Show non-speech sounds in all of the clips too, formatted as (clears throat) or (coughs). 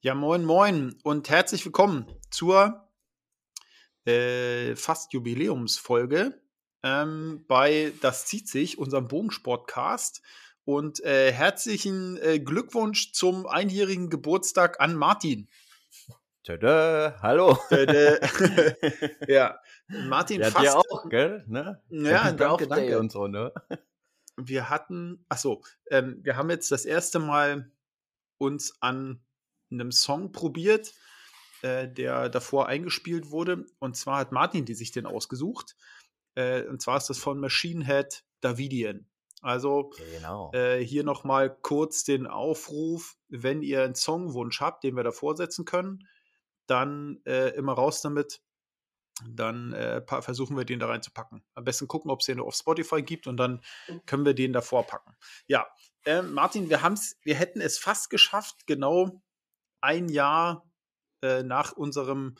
Ja, moin, moin und herzlich willkommen zur äh, fast Jubiläumsfolge ähm, bei Das zieht sich, unserem Bogensportcast. Und äh, herzlichen äh, Glückwunsch zum einjährigen Geburtstag an Martin. Tada, hallo. Tada. (laughs) ja, Martin ja, fast. dir auch, gell? Ne? Ja, danke, danke. Und so, ne? Wir hatten, ach so, ähm, wir haben jetzt das erste Mal uns an einem Song probiert, äh, der davor eingespielt wurde. Und zwar hat Martin die sich den ausgesucht. Äh, und zwar ist das von Machine Head Davidian. Also Genau. äh, hier nochmal kurz den Aufruf, wenn ihr einen Songwunsch habt, den wir davor setzen können, dann äh, immer raus damit. Dann äh, versuchen wir den da reinzupacken. Am besten gucken, ob es den auf Spotify gibt und dann können wir den davor packen. Ja, ähm, Martin, wir haben's, wir hätten es fast geschafft, genau ein Jahr äh, nach unserem,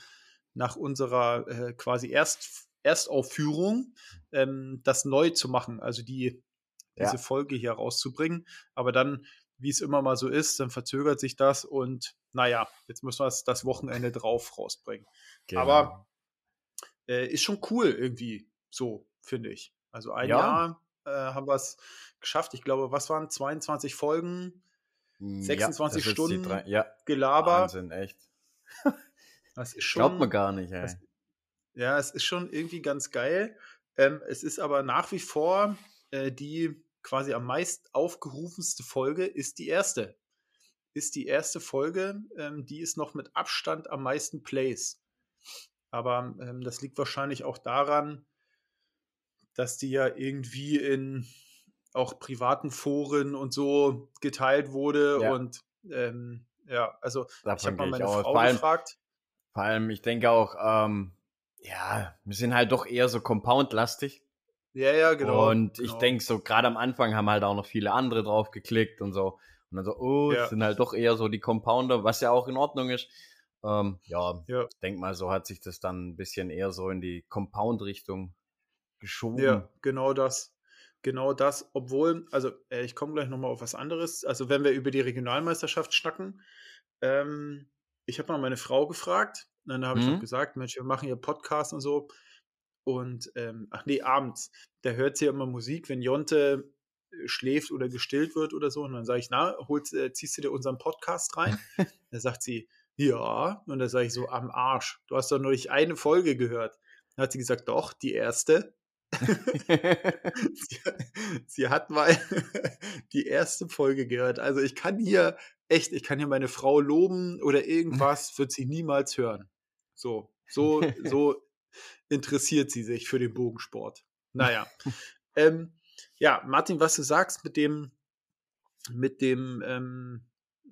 nach unserer äh, quasi Erst, Erstaufführung ähm, das neu zu machen, also die, diese Ja. Folge hier rauszubringen. Aber dann, wie es immer mal so ist, dann verzögert sich das und naja, jetzt müssen wir es das Wochenende drauf rausbringen. genau. aber- Äh, ist schon cool irgendwie, so finde ich. Also ein Ja. Jahr äh, haben wir es geschafft. Ich glaube, was waren 22 Folgen? Mm, 26 das ist die Stunden drei- ja, Gelaber. Wahnsinn, echt. (laughs) Das ist schon. Glaubt man gar nicht, ey. das- Ja, es ist schon irgendwie ganz geil. Ähm, es ist aber nach wie vor äh, die quasi am meist aufgerufenste Folge ist die erste. Ist die erste Folge, ähm, die ist noch mit Abstand am meisten Plays. Aber ähm, das liegt wahrscheinlich auch daran, dass die ja irgendwie in auch privaten Foren und so geteilt wurde. Ja. und ähm, ja, also ich Davon habe mal ich meine. Frau Vor allem, gefragt. vor allem, ich denke auch, ähm, ja, wir sind halt doch eher so Compound-lastig. Ja, ja, genau. und ich genau. denke so, gerade am Anfang haben halt auch noch viele andere drauf geklickt und so. Und dann so, oh, Ja. das sind halt doch eher so die Compounder, was ja auch in Ordnung ist. Ähm, ja, Ja. ich denk mal, so hat sich das dann ein bisschen eher so in die Compound-Richtung geschoben. Ja, genau das. Genau das, obwohl, also äh, ich komme gleich nochmal auf was anderes. Also wenn wir über die Regionalmeisterschaft schnacken, ähm, ich habe mal meine Frau gefragt, und dann habe ich Mhm. auch gesagt, Mensch, wir machen hier Podcast und so. Und, ähm, ach nee, abends, da hört sie ja immer Musik, wenn Jonte äh, schläft oder gestillt wird oder so. Und dann sage ich, na, holst, äh, ziehst du dir unseren Podcast rein? (laughs) da sagt sie, ja. Und da sage ich so, am Arsch. Du hast doch noch nicht eine Folge gehört. Dann hat sie gesagt, doch, die erste. Sie, (laughs) sie hat mal (laughs) die erste Folge gehört. Also ich kann hier echt, ich kann hier meine Frau loben oder irgendwas, wird sie niemals hören. So, so, (laughs) so interessiert sie sich für den Bogensport. Naja. ähm, ja, Martin, was du sagst mit dem, mit dem, ähm,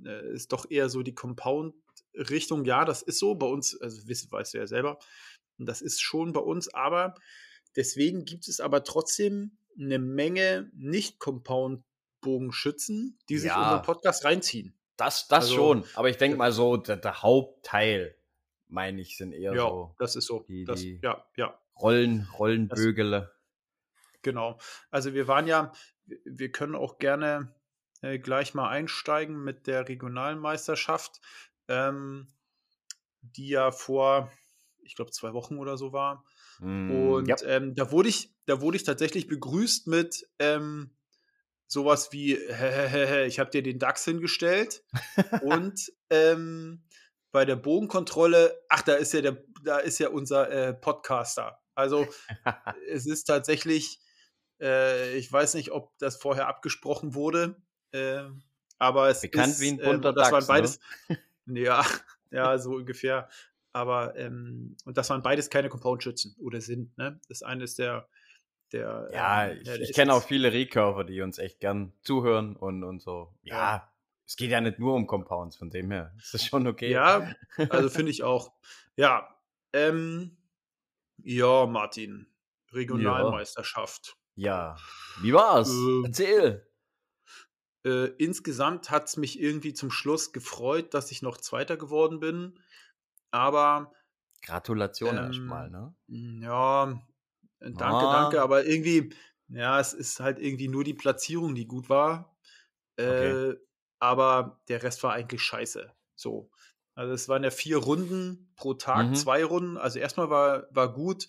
äh, ist doch eher so die Compound-Richtung. Ja, das ist so bei uns, also weißt du ja selber. Das ist schon bei uns, aber deswegen gibt es aber trotzdem eine Menge Nicht-Compound-Bogenschützen, die sich Ja. unseren Podcast reinziehen. Das, das Also, schon. Aber ich denke mal so, der, der Hauptteil, meine ich, sind eher Ja, so das ist so. die- das, die- ja, ja, Rollen, Rollenbögele. genau. Also wir waren ja, wir- können auch gerne äh, gleich mal einsteigen mit der Regionalmeisterschaft, ähm, die ja vor, ich glaube, zwei Wochen oder so war. Mm, Und ja. ähm, da wurde ich, da wurde ich tatsächlich begrüßt mit ähm, sowas wie, ich habe dir den DAX hingestellt. (laughs) und ähm, bei der Bogenkontrolle, ach, da ist ja der, da ist ja unser äh, Podcaster. Also es ist tatsächlich, äh, ich weiß nicht, ob das vorher abgesprochen wurde, äh, aber es Bekannt ist, wie ein ähm, bunter das waren Dachs, ne? beides, ja, (laughs) ja, so ungefähr. Aber ähm, und das waren beides keine Compound-Schützen oder sind. Ne? Das eine ist der, der. Ja, ähm, ich, der ich ist kenne auch viele Recurver, die uns echt gern zuhören und, und so. Ja, Ja. es geht ja nicht nur um Compounds, von dem her. ist Das schon okay. Ja, also finde ich auch. Ja, ähm, ja, Martin, Regionalmeisterschaft. Ja. Wie war's? Ähm, Erzähl. Äh, insgesamt hat es mich irgendwie zum Schluss gefreut, dass ich noch Zweiter geworden bin. Aber Gratulation ähm, erstmal, ne? Mm, Ja, äh, danke, Ah. danke, aber irgendwie, ja, es ist halt irgendwie nur die Platzierung, die gut war. Äh, Okay. Aber der Rest war eigentlich scheiße. So. Also es waren ja vier Runden pro Tag, Mhm. zwei Runden. Also erstmal war, war gut.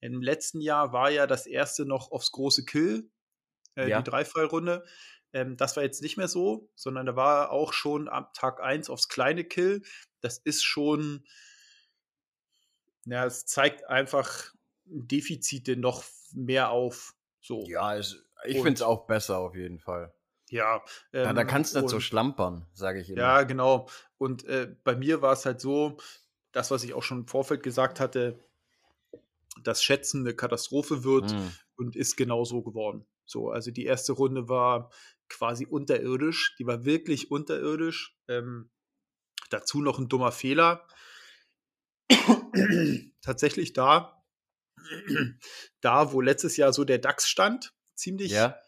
Im letzten Jahr war ja das erste noch aufs große Kill, äh, Ja. die Dreifallrunde. Ähm, das war jetzt nicht mehr so, sondern da war auch schon ab Tag 1 aufs kleine Kill. Das ist schon, ja, es zeigt einfach Defizite noch mehr auf. So, Ja, ich Und- finde es auch besser auf jeden Fall. ja. Da, da ähm, kannst du nicht so schlampern, sage ich immer. Ja, genau. Und äh, bei mir war es halt so, das, was ich auch schon im Vorfeld gesagt hatte, dass Schätzen eine Katastrophe wird Mm. und ist genau so geworden. So, also die erste Runde war quasi unterirdisch, die war wirklich unterirdisch. Ähm, dazu noch ein dummer Fehler. Tatsächlich da, da, wo letztes Jahr so der DAX stand, ziemlich Ja,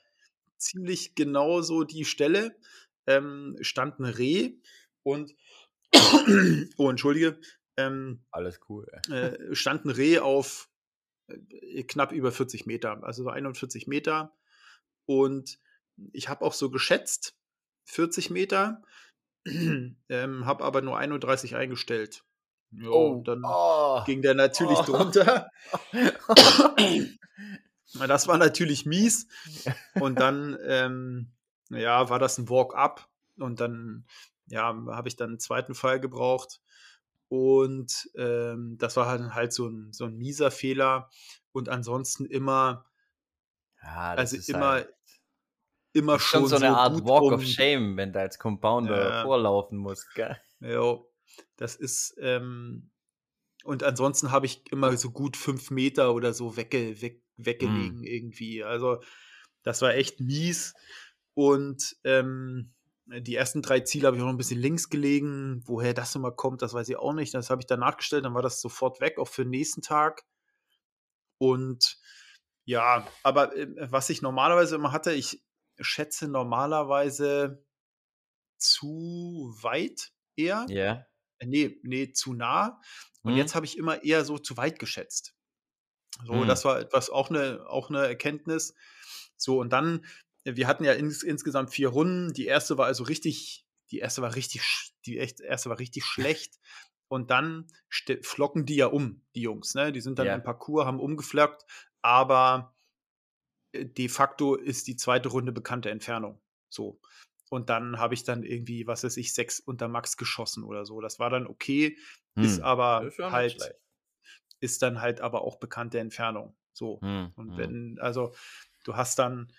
ziemlich genau so die Stelle, ähm, stand ein Reh und, oh, entschuldige, ähm, alles cool. äh, stand ein Reh auf äh, knapp über 40 Meter, also so 41 Meter. Und ich habe auch so geschätzt, 40 Meter, (clears throat) ähm, habe aber nur 31 eingestellt. Ja, und dann oh. ging der natürlich Oh. drunter. (laughs) Das war natürlich mies. (laughs) Und dann, ähm, ja, war das ein Walk-up. Und dann, ja, habe ich dann einen zweiten Fall gebraucht. Und ähm, das war halt, halt so, ein, so ein mieser Fehler. Und ansonsten immer, ja, also immer, halt, immer schon schon so eine Art gut Walk um, of Shame, wenn du als Compounder Ja. vorlaufen musst. Gell? Ja, das ist, ähm, und ansonsten habe ich immer so gut fünf Meter oder so wegge, weg, weggelegen irgendwie. Also das war echt mies. Und ähm, die ersten drei Ziele habe ich auch noch ein bisschen links gelegen. Woher das immer kommt, das weiß ich auch nicht. Das habe ich dann nachgestellt, dann war das sofort weg, auch für den nächsten Tag. Und ja, aber äh, was ich normalerweise immer hatte, ich schätze normalerweise zu weit eher. Ja. Äh, Nee, nee, zu nah. Und Mhm. jetzt habe ich immer eher so zu weit geschätzt. So, Mhm. das war etwas auch eine, auch eine Erkenntnis. So, und dann, äh, wir hatten ja ins, insgesamt vier Runden. Die erste war also richtig, die erste war richtig, die echt, erste war richtig schlecht. Und dann flocken die ja um, die Jungs. Ne? Die sind dann Ja. im Parcours, haben umgeflockt, aber de facto ist die zweite Runde bekannte Entfernung. So. Und dann habe ich dann irgendwie, was weiß ich, sechs unter Max geschossen oder so. Das war dann okay, ist Hm. aber ist ja nicht halt, ist dann halt aber auch bekannte Entfernung. So. Hm, Und hm. wenn, also du hast dann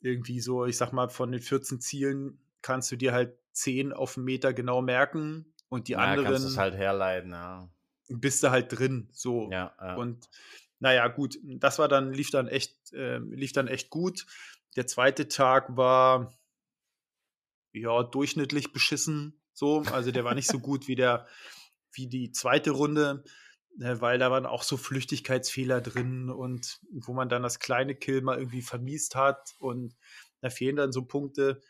irgendwie so, ich sag mal, von den 14 Zielen kannst du dir halt 10 auf einen Meter genau merken und die ja, kannst anderen es halt herleiten, ja. bist du halt drin. So. Ja, ja. Und naja, gut, das war dann, lief dann echt, ähm, lief dann echt gut. Der zweite Tag war ja durchschnittlich beschissen. So, also der war nicht so (laughs) gut wie der, wie die zweite Runde, äh, weil da waren auch so Flüchtigkeitsfehler drin und wo man dann das kleine Kill mal irgendwie vermiest hat und da fehlen dann so Punkte.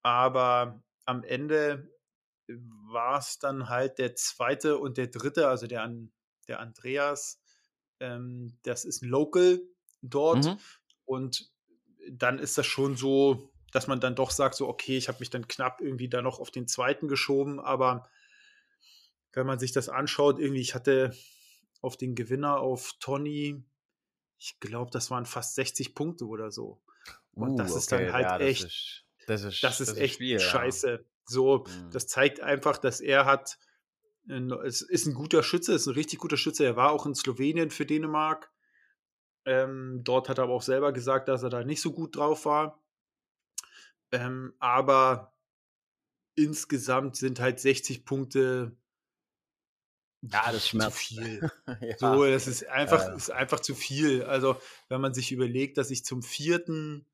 Aber am Ende war es dann halt der zweite und der dritte, also der, An der Andreas, ähm, das ist ein Local dort. Mhm. Und dann ist das schon so, dass man dann doch sagt, so, okay, ich habe mich dann knapp irgendwie da noch auf den zweiten geschoben, aber wenn man sich das anschaut, irgendwie, ich hatte auf den Gewinner, auf Tony, ich glaube, das waren fast 60 Punkte oder so. Und das ist dann halt Uh, das echt- Ist, das ist, Das ist echt viel, ja. scheiße. So, Mhm. das zeigt einfach, dass er hat, es ist ein guter Schütze, ist ein richtig guter Schütze. Er war auch in Slowenien für Dänemark. Ähm, dort hat er aber auch selber gesagt, dass er da nicht so gut drauf war. Ähm, aber insgesamt sind halt 60 Punkte Ja, das zu schmerzt. viel. (laughs) ja. So, das ist einfach, Ja. ist einfach zu viel. Also, wenn man sich überlegt, dass ich zum vierten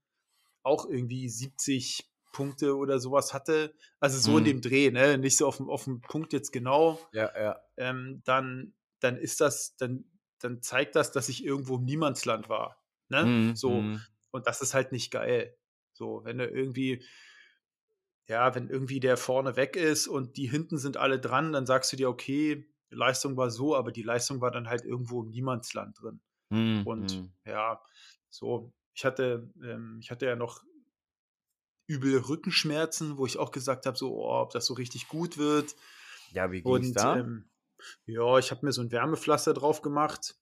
auch irgendwie 70 Punkte oder sowas hatte, also so in Mhm. dem Dreh, ne? Nicht so auf dem, auf dem Punkt jetzt genau, ja, ja. ähm, dann, dann ist das, dann, dann zeigt das, dass ich irgendwo im Niemandsland war. Ne? Mhm, So. mhm. Und das ist halt nicht geil. So, wenn du irgendwie, ja, wenn irgendwie der vorne weg ist und die hinten sind alle dran, dann sagst du dir, okay, die Leistung war so, aber die Leistung war dann halt irgendwo im Niemandsland drin. Mhm, Und mhm. ja, so, ich hatte, ähm, ich hatte ja noch üble Rückenschmerzen, wo ich auch gesagt habe, so, oh, ob das so richtig gut wird. Ja, wie ging's Und da? ähm, ja, ich habe mir so ein Wärmepflaster drauf gemacht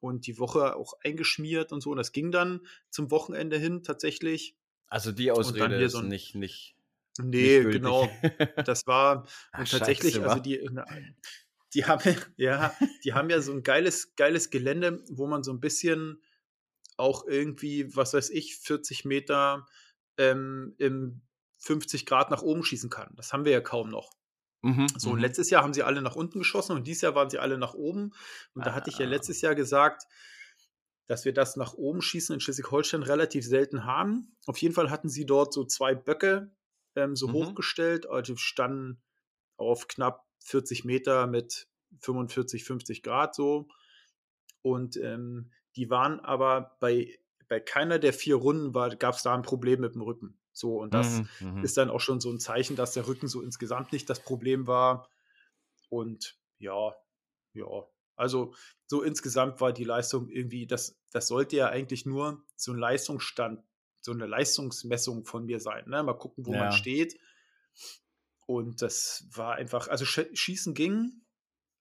und die Woche auch eingeschmiert und so. Und das ging dann zum Wochenende hin tatsächlich. Also die Ausrede so ein nicht, nicht, nicht Nee, gültig. genau. (laughs) Das war Ach, und tatsächlich, scheiße, also die, na, die haben ja, die haben ja so ein geiles, geiles Gelände, wo man so ein bisschen auch irgendwie, was weiß ich, 40 Meter ähm, im 50 Grad nach oben schießen kann. Das haben wir ja kaum noch. Mhm, So, mhm. letztes Jahr haben sie alle nach unten geschossen und dieses Jahr waren sie alle nach oben. Und da hatte ich ja Ah. letztes Jahr gesagt, dass wir das nach oben schießen in Schleswig-Holstein relativ selten haben. Auf jeden Fall hatten sie dort so zwei Böcke ähm, so Mhm. hochgestellt, also standen auf knapp 40 Meter mit 45, 50 Grad so. Und ähm, die waren aber bei, bei keiner der vier Runden gab es da ein Problem mit dem Rücken. So, und das Mhm, mhm. ist dann auch schon so ein Zeichen, dass der Rücken so insgesamt nicht das Problem war. Und ja, ja, also so insgesamt war die Leistung irgendwie, das, das sollte ja eigentlich nur so ein Leistungsstand, so eine Leistungsmessung von mir sein. Ne? Mal gucken, wo Ja. man steht. Und das war einfach, also Sch Schießen ging,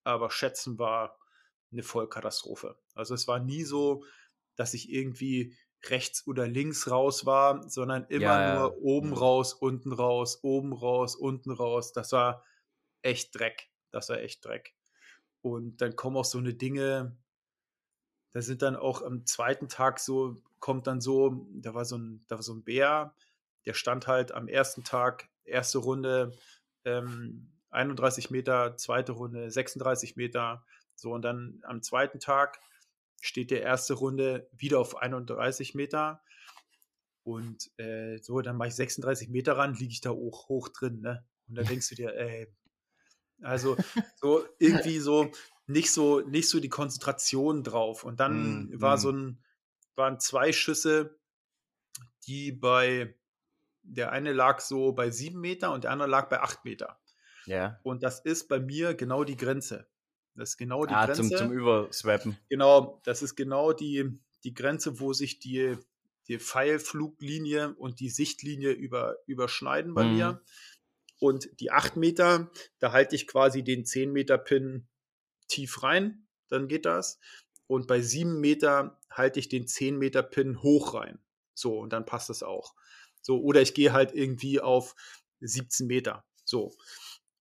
aber Schätzen war eine Vollkatastrophe. Also es war nie so, dass ich irgendwie rechts oder links raus war, sondern immer Ja, ja. nur oben Mhm. raus, unten raus, oben raus, unten raus. Das war echt Dreck. Das war echt Dreck. Und dann kommen auch so eine Dinge, da sind dann auch am zweiten Tag so, kommt dann so, da war so ein, da war so ein Bär, der stand halt am ersten Tag, erste Runde, ähm, 31 Meter, zweite Runde 36 Meter. So, und dann am zweiten Tag steht der erste Runde wieder auf 31 Meter. Und äh, so, dann mache ich 36 Meter ran, liege ich da hoch, hoch drin, ne? Und dann denkst du dir, ey, also so irgendwie so nicht so, nicht so die Konzentration drauf. Und dann Mm, war mm. so ein, waren zwei Schüsse, die bei, der eine lag so bei sieben Meter und der andere lag bei acht Meter. Ja. Und das ist bei mir genau die Grenze. Das ist genau die Ah, Grenze. zum, zum Überswappen. Genau, das ist genau die, die Grenze, wo sich die, die Pfeilfluglinie und die Sichtlinie über, überschneiden bei Mhm. mir. Und die 8 Meter, da halte ich quasi den 10 Meter Pin tief rein, dann geht das. Und bei 7 Meter halte ich den 10 Meter Pin hoch rein. So, und dann passt das auch. So, oder ich gehe halt irgendwie auf 17 Meter. So.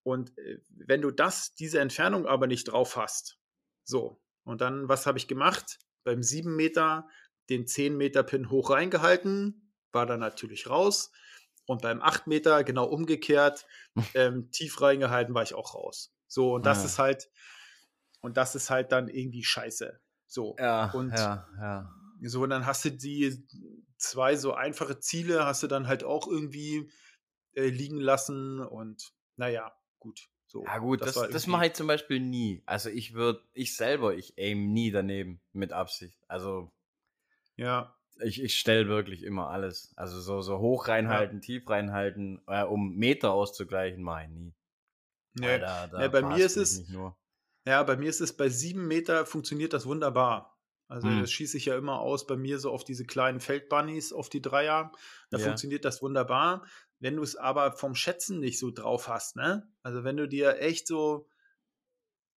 Und äh, wenn du das, diese Entfernung aber nicht drauf hast, so, und dann, was habe ich gemacht? Beim 7 Meter den 10 Meter Pin hoch reingehalten, war dann natürlich raus. Und beim 8 Meter genau umgekehrt, (laughs) ähm, tief reingehalten, war ich auch raus. So, und das Ah. ist halt, und das ist halt dann irgendwie scheiße. So. Ja, Und- ja, ja. So, und dann hast du die zwei so einfache Ziele, hast du dann halt auch irgendwie äh, liegen lassen und naja, gut. So, Ja gut, das, das, irgendwie- mache ich zum Beispiel nie. Also ich würde, ich selber, ich aim nie daneben mit Absicht. Also Ja, ich, ich stelle wirklich immer alles. Also so, so hoch reinhalten, tief reinhalten, äh, um Meter auszugleichen, mache ich nie. nee. Da, da Nee, bei mir ist es- nur. Ja, bei mir ist es bei sieben Meter funktioniert das wunderbar. Also Hm. das schieße ich ja immer aus bei mir so auf diese kleinen Feldbunnies, auf die Dreier. Da Ja. funktioniert das wunderbar. Wenn du es aber vom Schätzen nicht so drauf hast, ne? Also wenn du dir echt so,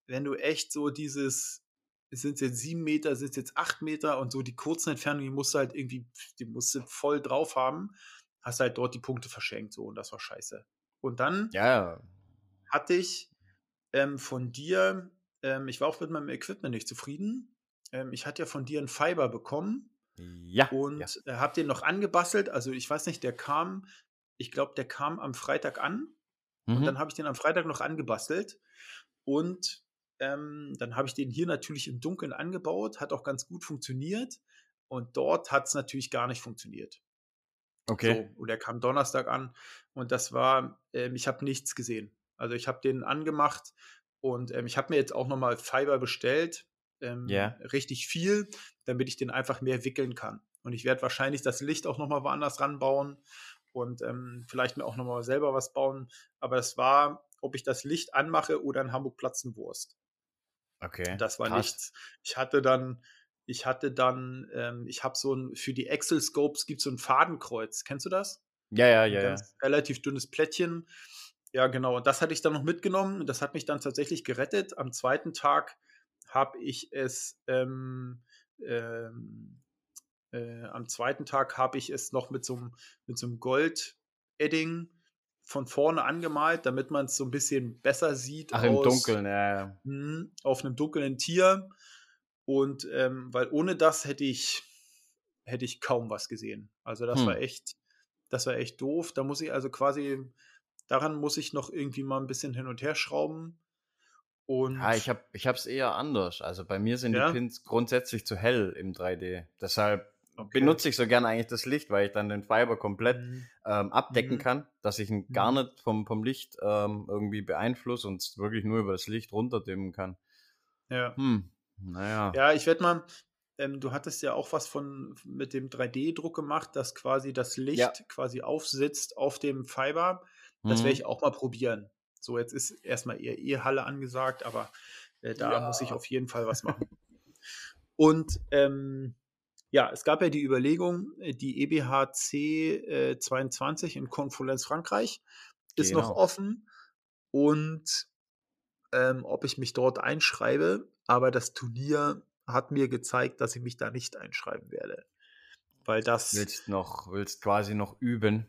wenn du echt so dieses, sind es jetzt sieben Meter, sind es jetzt acht Meter und so die kurzen Entfernungen, die musst du halt irgendwie, die musst du voll drauf haben, hast halt dort die Punkte verschenkt, so und das war scheiße. Und dann ja. hatte ich ähm, von dir, ähm, ich war auch mit meinem Equipment nicht zufrieden. Ähm, ich hatte ja von dir einen Fiber bekommen Ja. und ja. äh, habe den noch angebastelt. Also ich weiß nicht, der kam, ich glaube, der kam am Freitag an und Mhm. dann habe ich den am Freitag noch angebastelt und ähm, dann habe ich den hier natürlich im Dunkeln angebaut, hat auch ganz gut funktioniert und dort hat es natürlich gar nicht funktioniert. okay. So, und er kam Donnerstag an und das war, ähm, ich habe nichts gesehen. Also ich habe den angemacht und ähm, ich habe mir jetzt auch nochmal Fiber bestellt, ähm, Ja. richtig viel, damit ich den einfach mehr wickeln kann. Und ich werde wahrscheinlich das Licht auch nochmal woanders ranbauen und ähm, vielleicht mir auch nochmal selber was bauen. Aber es war, ob ich das Licht anmache oder in Hamburg Platzenwurst. Okay. Das war Krass. nichts. Ich hatte dann, ich hatte dann, ähm, ich habe so ein, für die Excel-Scopes gibt es so ein Fadenkreuz. Kennst du das? Ja, ja, ja, ja. relativ dünnes Plättchen. Ja, genau. Und das hatte ich dann noch mitgenommen. Das hat mich dann tatsächlich gerettet. Am zweiten Tag habe ich es, ähm, ähm, äh, am zweiten Tag habe ich es noch mit so einem mit so Gold-Edding von vorne angemalt, damit man es so ein bisschen besser sieht. Ach, im Dunkeln, ja. Hm, auf einem dunklen Tier. Und ähm, weil ohne das hätte ich, hätte ich kaum was gesehen. Also das hm. war echt, das war echt doof. Da muss ich also quasi, daran muss ich noch irgendwie mal ein bisschen hin und her schrauben. Und ja, ich habe es eher anders. Also bei mir sind ja? die Pins grundsätzlich zu hell im 3D. Deshalb okay. benutze ich so gerne eigentlich das Licht, weil ich dann den Fiber komplett mhm. ähm, abdecken mhm. kann, dass ich ihn mhm. gar nicht vom, vom Licht ähm, irgendwie beeinflusse und wirklich nur über das Licht runterdimmen kann. Ja. Hm. Naja. Ja, ich werde mal, ähm, du hattest ja auch was von mit dem 3D-Druck gemacht, dass quasi das Licht ja. quasi aufsitzt auf dem Fiber. Das werde mhm. ich auch mal probieren. So, jetzt ist erstmal eher E-Halle angesagt, aber äh, da ja. muss ich auf jeden Fall was machen. Und ähm, ja, es gab ja die Überlegung, äh, die EBHC äh, 22 in Konfulenz Frankreich ist genau. noch offen und ähm, ob ich mich dort einschreibe, aber das Turnier hat mir gezeigt, dass ich mich da nicht einschreiben werde. Weil das. Willst noch, willst quasi noch üben?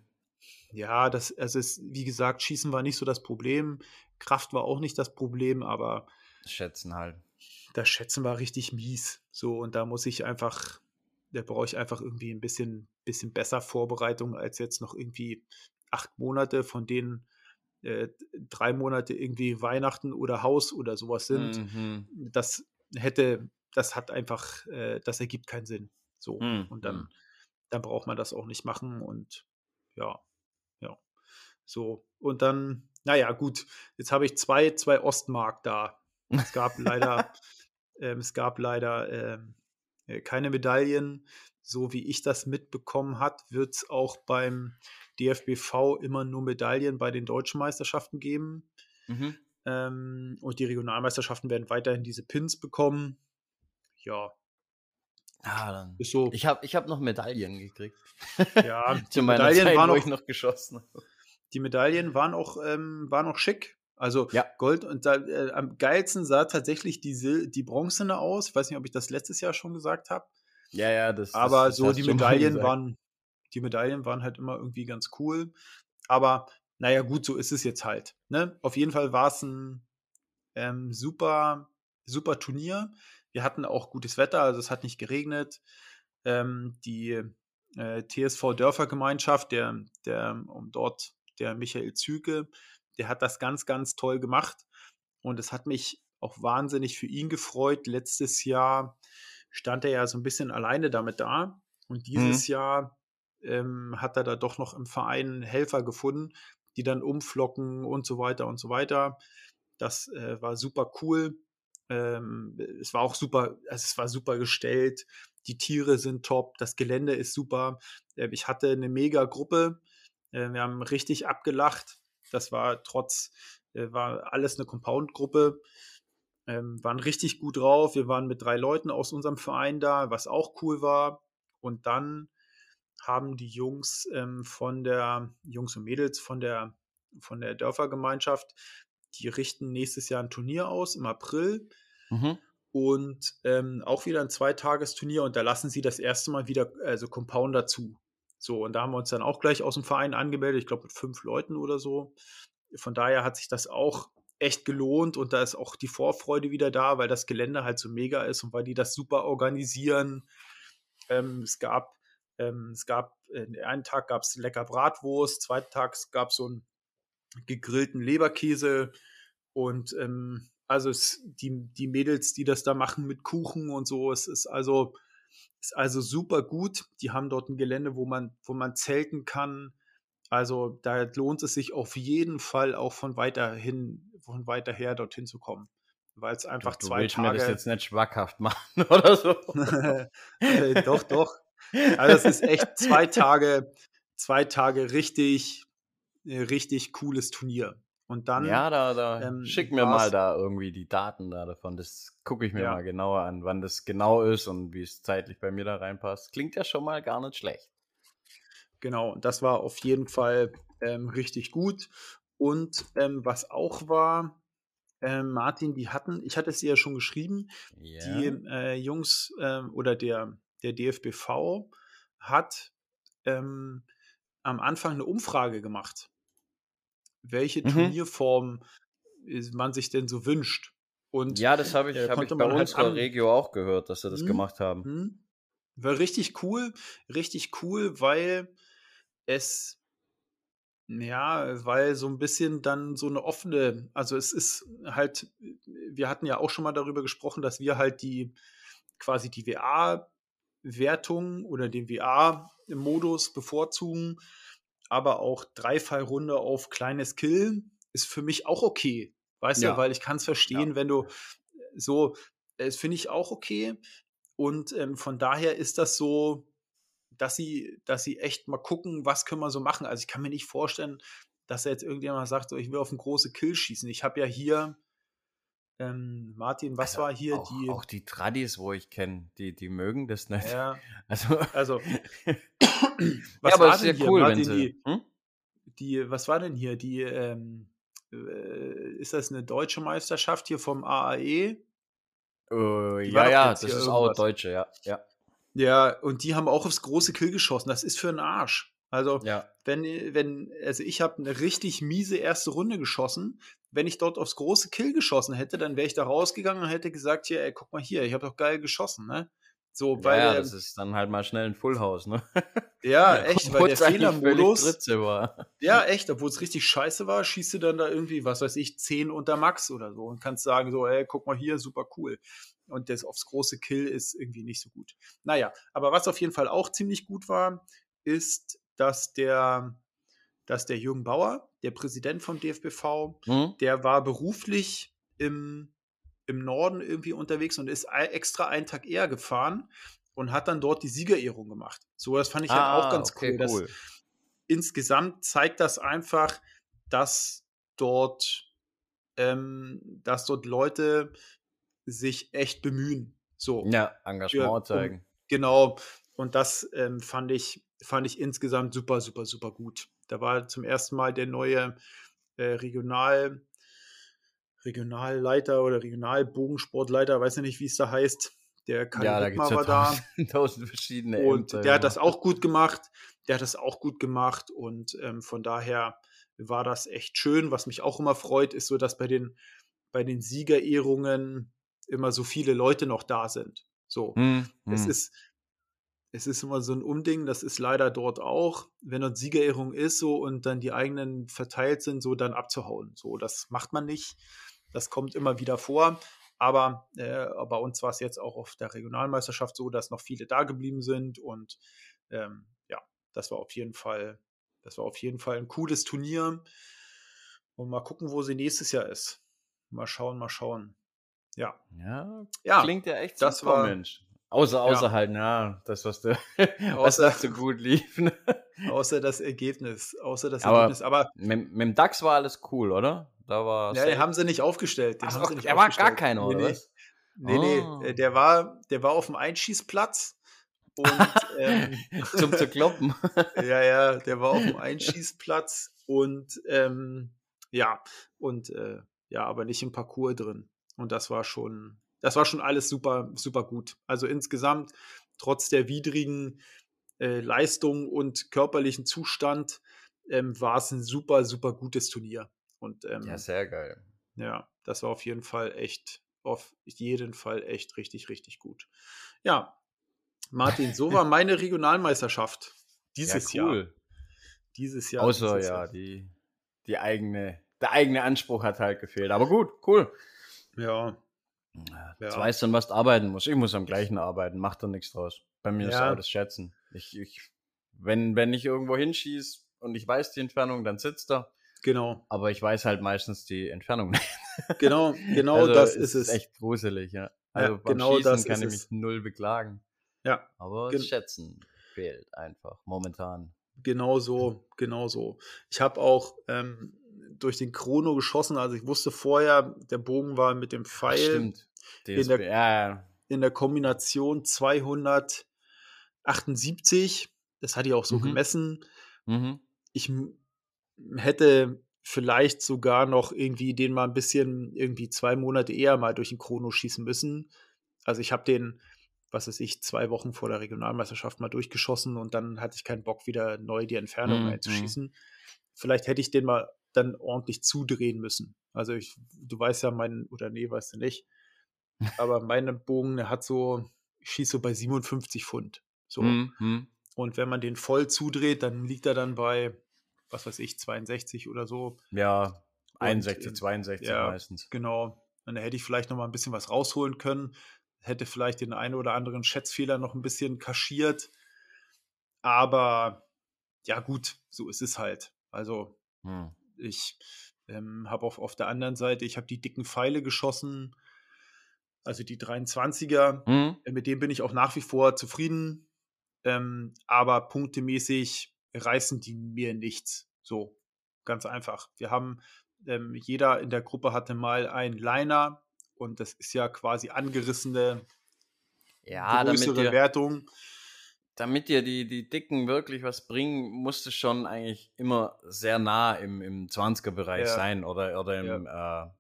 Ja, das, also ist, wie gesagt, Schießen war nicht so das Problem. Kraft war auch nicht das Problem, aber. Schätzen halt. Das Schätzen war richtig mies. So, und da muss ich einfach, da brauche ich einfach irgendwie ein bisschen, bisschen besser Vorbereitung als jetzt noch irgendwie acht Monate, von denen äh, drei Monate irgendwie Weihnachten oder Haus oder sowas sind. Mhm. Das hätte, das hat einfach, äh, das ergibt keinen Sinn. So. Mhm. Und dann, dann braucht man das auch nicht machen und ja. So. Und dann, naja, gut, jetzt habe ich zwei, zwei Ostmark da. Es gab leider, (laughs) ähm, es gab leider ähm, äh, keine Medaillen. So wie ich das mitbekommen hat, wird es auch beim DFBV immer nur Medaillen bei den deutschen Meisterschaften geben. Mhm. Ähm, und die Regionalmeisterschaften werden weiterhin diese Pins bekommen. Ja. Ah, dann. Ist so. Ich habe ich hab noch Medaillen gekriegt. Ja, (laughs) die Medaillen Zeit, waren auch, ich noch geschossen. Die Medaillen waren auch, ähm, waren auch schick. Also ja. Gold und da, äh, am geilsten sah tatsächlich die, die Bronzene aus. Ich weiß nicht, ob ich das letztes Jahr schon gesagt habe. Ja, ja, das. Aber das, das so die Medaillen waren, die Medaillen waren halt immer irgendwie ganz cool. Aber naja, gut, so ist es jetzt halt. Ne? Auf jeden Fall war es ein ähm, super, super Turnier. Wir hatten auch gutes Wetter, also es hat nicht geregnet. Ähm, die äh, TSV Dörfergemeinschaft, der, der um dort der Michael Züge, der hat das ganz, ganz toll gemacht. Und es hat mich auch wahnsinnig für ihn gefreut. Letztes Jahr stand er ja so ein bisschen alleine damit da. Und dieses mhm. Jahr ähm, hat er da doch noch im Verein Helfer gefunden, die dann umflocken und so weiter und so weiter. Das äh, war super cool. Ähm, es war auch super, also es war super gestellt. Die Tiere sind top, das Gelände ist super. Äh, ich hatte eine mega Gruppe. Äh, wir haben richtig abgelacht. Das war trotz, äh, war alles eine Compound-Gruppe. Ähm, waren richtig gut drauf. Wir waren mit drei Leuten aus unserem Verein da, was auch cool war. Und dann haben die Jungs ähm, von der, Jungs und Mädels von der, von der Dörfergemeinschaft, die richten nächstes Jahr ein Turnier aus im April. Mhm. Und ähm, auch wieder ein Zweitagesturnier und da lassen sie das erste Mal wieder, also Compounder zu. So, und da haben wir uns dann auch gleich aus dem Verein angemeldet, ich glaube mit fünf Leuten oder so. Von daher hat sich das auch echt gelohnt und da ist auch die Vorfreude wieder da, weil das Gelände halt so mega ist und weil die das super organisieren. Ähm, es gab ähm, es gab, äh, einen Tag gab es lecker Bratwurst, zweiten Tag gab es so einen gegrillten Leberkäse und ähm, also es, die, die Mädels, die das da machen mit Kuchen und so, es ist also, ist also super gut. Die haben dort ein Gelände, wo man, wo man zelten kann. Also da lohnt es sich auf jeden Fall auch von weiter hin, von weiter her dorthin zu kommen. Weil es einfach du zwei Tage. mir das jetzt nicht schmackhaft (laughs) machen oder so. (laughs) äh, doch, doch. Also es ist echt zwei Tage, zwei Tage richtig, äh, richtig cooles Turnier. Und dann. Ja, da, da ähm, schick mir mal da irgendwie die Daten da davon. Das gucke ich mir ja. mal genauer an, wann das genau ist und wie es zeitlich bei mir da reinpasst. Klingt ja schon mal gar nicht schlecht. Genau, das war auf jeden Fall ähm, richtig gut. Und ähm, was auch war, äh, Martin, die hatten, ich hatte es dir ja schon geschrieben, yeah. die äh, Jungs äh, oder der, der DFBV hat ähm, am Anfang eine Umfrage gemacht, welche mhm. Turnierform man sich denn so wünscht. Und ja, das habe ich, äh, hab ich bei halt unserer halt Regio auch gehört, dass sie das hm, gemacht haben. Hm. War richtig cool, richtig cool, weil es ja, weil so ein bisschen dann so eine offene, also es ist halt, wir hatten ja auch schon mal darüber gesprochen, dass wir halt die quasi die WA-Wertung oder den WA-Modus bevorzugen, aber auch Dreifallrunde auf kleines Kill ist für mich auch okay. Weißt ja. du, weil ich kann es verstehen, ja. wenn du so, das finde ich auch okay. Und ähm, von daher ist das so, dass sie, dass sie echt mal gucken, was können wir so machen. Also ich kann mir nicht vorstellen, dass er jetzt irgendjemand sagt, so, ich will auf einen große Kill schießen. Ich habe ja hier, ähm, Martin, was also war hier auch, die. Auch die Tradis, wo ich kenne, die, die mögen das nicht. Ja. (laughs) Also, also (coughs) was ja, aber war denn hier, cool, Martin, sie, die, hm? die, was war denn hier? Die, ähm, äh, ist das eine deutsche Meisterschaft hier vom AAE? Uh, ja, ja, das ist irgendwas. auch deutsche, ja. ja. Ja, und die haben auch aufs große Kill geschossen. Das ist für einen Arsch. Also, ja. wenn, wenn, also ich habe eine richtig miese erste Runde geschossen. Wenn ich dort aufs große Kill geschossen hätte, dann wäre ich da rausgegangen und hätte gesagt, hier, ey, guck mal hier, ich habe doch geil geschossen, ne? So, weil ja, ja, das ist dann halt mal schnell ein Full House, ne? (laughs) (laughs) (laughs) Ja, echt, weil der Fehlermodus. Ja, echt, obwohl es richtig scheiße war, schießt du dann da irgendwie, was weiß ich, 10 unter Max oder so und kannst sagen, so, ey, guck mal hier, super cool. Und das aufs große Kill ist irgendwie nicht so gut. Naja, aber was auf jeden Fall auch ziemlich gut war, ist, dass der, dass der Jürgen Bauer, der Präsident vom DFBV, mhm. der war beruflich im im Norden irgendwie unterwegs und ist extra einen Tag eher gefahren und hat dann dort die Siegerehrung gemacht. So, das fand ich ah, halt auch ah, ganz okay, cool. cool. insgesamt zeigt das einfach, dass dort, ähm, dass dort Leute sich echt bemühen. So. Ja, Engagement für, zeigen. Um, genau. Und das ähm, fand ich, fand ich insgesamt super, super, super gut. Da war zum ersten Mal der neue äh, Regional, Regionalleiter oder Regionalbogensportleiter, weiß ja nicht, wie es da heißt. Der Kai ja, da war da. (laughs) Tausend verschiedene Und Ämter, der hat das auch gut gemacht. Der hat das auch gut gemacht. Und ähm, von daher war das echt schön. Was mich auch immer freut, ist so, dass bei den, bei den Siegerehrungen immer so viele Leute noch da sind. So. Hm, es hm. ist, es ist immer so ein Umding, das ist leider dort auch, wenn dort Siegerehrung ist so und dann die eigenen verteilt sind, so dann abzuhauen. So, das macht man nicht. Das kommt immer wieder vor. Aber äh, bei uns war es jetzt auch auf der Regionalmeisterschaft so, dass noch viele da geblieben sind. Und ähm, ja, das war auf jeden Fall, das war auf jeden Fall ein cooles Turnier. Und mal gucken, wo sie nächstes Jahr ist. Mal schauen, mal schauen. Ja. Ja, ja klingt ja echt das super, war, Mensch. Außer, außer ja. halt, na, das, was, du, (laughs) was außer, so gut lief. Ne? Außer das Ergebnis. Außer das aber Ergebnis. Aber mit, mit, dem DAX war alles cool, oder? Da war ja, den haben sie nicht aufgestellt. Den Ach, haben sie nicht der war gar keiner, oder? Nee, was? nee, nee, oh. nee, der war, der war auf dem Einschießplatz. Und, (laughs) ähm, Zum zu (laughs) kloppen. ja, ja, der war auf dem Einschießplatz und ähm, ja, und äh, ja, aber nicht im Parcours drin. Und das war schon, das war schon alles super, super gut. Also insgesamt, trotz der widrigen äh, Leistung und körperlichen Zustand, ähm, war es ein super, super gutes Turnier. Und, ähm, ja, sehr geil. Ja, das war auf jeden Fall echt, auf jeden Fall echt richtig, richtig gut. Ja, Martin, so war (laughs) meine Regionalmeisterschaft dieses ja, cool. Jahr. Dieses Jahr. Außer dieses ja, Jahr. die, die eigene, der eigene Anspruch hat halt gefehlt. Aber gut, cool. Ja, Jetzt ja. weißt du, was du arbeiten musst. Ich muss am gleichen arbeiten, macht doch nichts draus. Bei mir ja. ist auch das Schätzen. Ich, ich, wenn, wenn ich irgendwo hinschieße und ich weiß die Entfernung, dann sitzt er. Genau. Aber ich weiß halt meistens die Entfernung nicht. Genau, (laughs) genau also das ist es. echt gruselig, ja. Also ja, beim genau Schießen das kann ich mich null beklagen. Ja. Aber das Schätzen fehlt einfach momentan. Genau so, genau so. Ich habe auch ähm, durch den Chrono geschossen. Also ich wusste vorher, der Bogen war mit dem Pfeil Stimmt. in der, ja. in der Kombination 278. Das hatte ich auch so mhm. gemessen. Mhm. Ich hätte vielleicht sogar noch irgendwie den mal ein bisschen irgendwie zwei Monate eher mal durch den Chrono schießen müssen. Also ich habe den, was weiß ich, zwei Wochen vor der Regionalmeisterschaft mal durchgeschossen und dann hatte ich keinen Bock, wieder neu die Entfernung mhm. einzuschießen. Vielleicht hätte ich den mal dann ordentlich zudrehen müssen. Also ich, du weißt ja, mein, oder nee, weißt du nicht, aber (laughs) mein Bogen, der hat so, ich schieße so bei 57 Pfund. So. Mhm. Und wenn man den voll zudreht, dann liegt er dann bei, was weiß ich, 62 oder so. Ja, 61, und, 62 ja, meistens. Genau. Und da hätte ich vielleicht noch mal ein bisschen was rausholen können. Hätte vielleicht den einen oder anderen Schätzfehler noch ein bisschen kaschiert. Aber ja, gut, so ist es halt. Also, hm. Ich ähm, habe auf, auf der anderen Seite, ich habe die dicken Pfeile geschossen, also die 23er. Hm. Mit dem bin ich auch nach wie vor zufrieden. Ähm, aber punktemäßig reißen die mir nichts. So, ganz einfach. Wir haben, ähm, jeder in der Gruppe hatte mal einen Liner und das ist ja quasi angerissene ja, größere Wertung. Damit dir die, die Dicken wirklich was bringen, musst du schon eigentlich immer sehr nah im, im 20er-Bereich ja. sein oder, oder im ja. äh,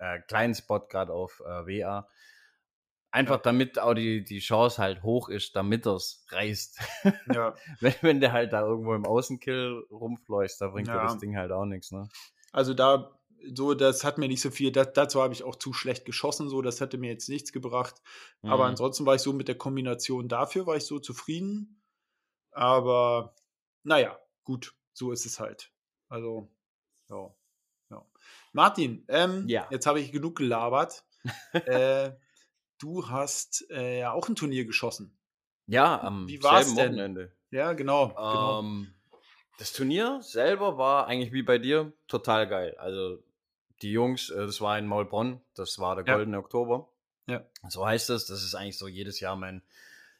äh, kleinen Spot gerade auf äh, WA. Einfach ja. damit auch die, die Chance halt hoch ist, damit er es reißt. (laughs) Ja. wenn, wenn der halt da irgendwo im Außenkill rumfleucht, da bringt ja. das Ding halt auch nichts, ne? Also da, so, das hat mir nicht so viel, das, dazu habe ich auch zu schlecht geschossen, so, das hätte mir jetzt nichts gebracht. Mhm. Aber ansonsten war ich so mit der Kombination dafür, war ich so zufrieden. Aber naja, gut, so ist es halt. Also, ja. ja. Martin, ähm, ja. jetzt habe ich genug gelabert. (laughs) äh, du hast äh, ja auch ein Turnier geschossen. Ja, am Wie selben denn? Wochenende. Ja, genau. genau. Ähm, das Turnier selber war eigentlich wie bei dir total geil. Also die Jungs, äh, das war in Maulbronn, das war der Goldene ja. Oktober. Ja. So heißt es. Das ist eigentlich so jedes Jahr mein,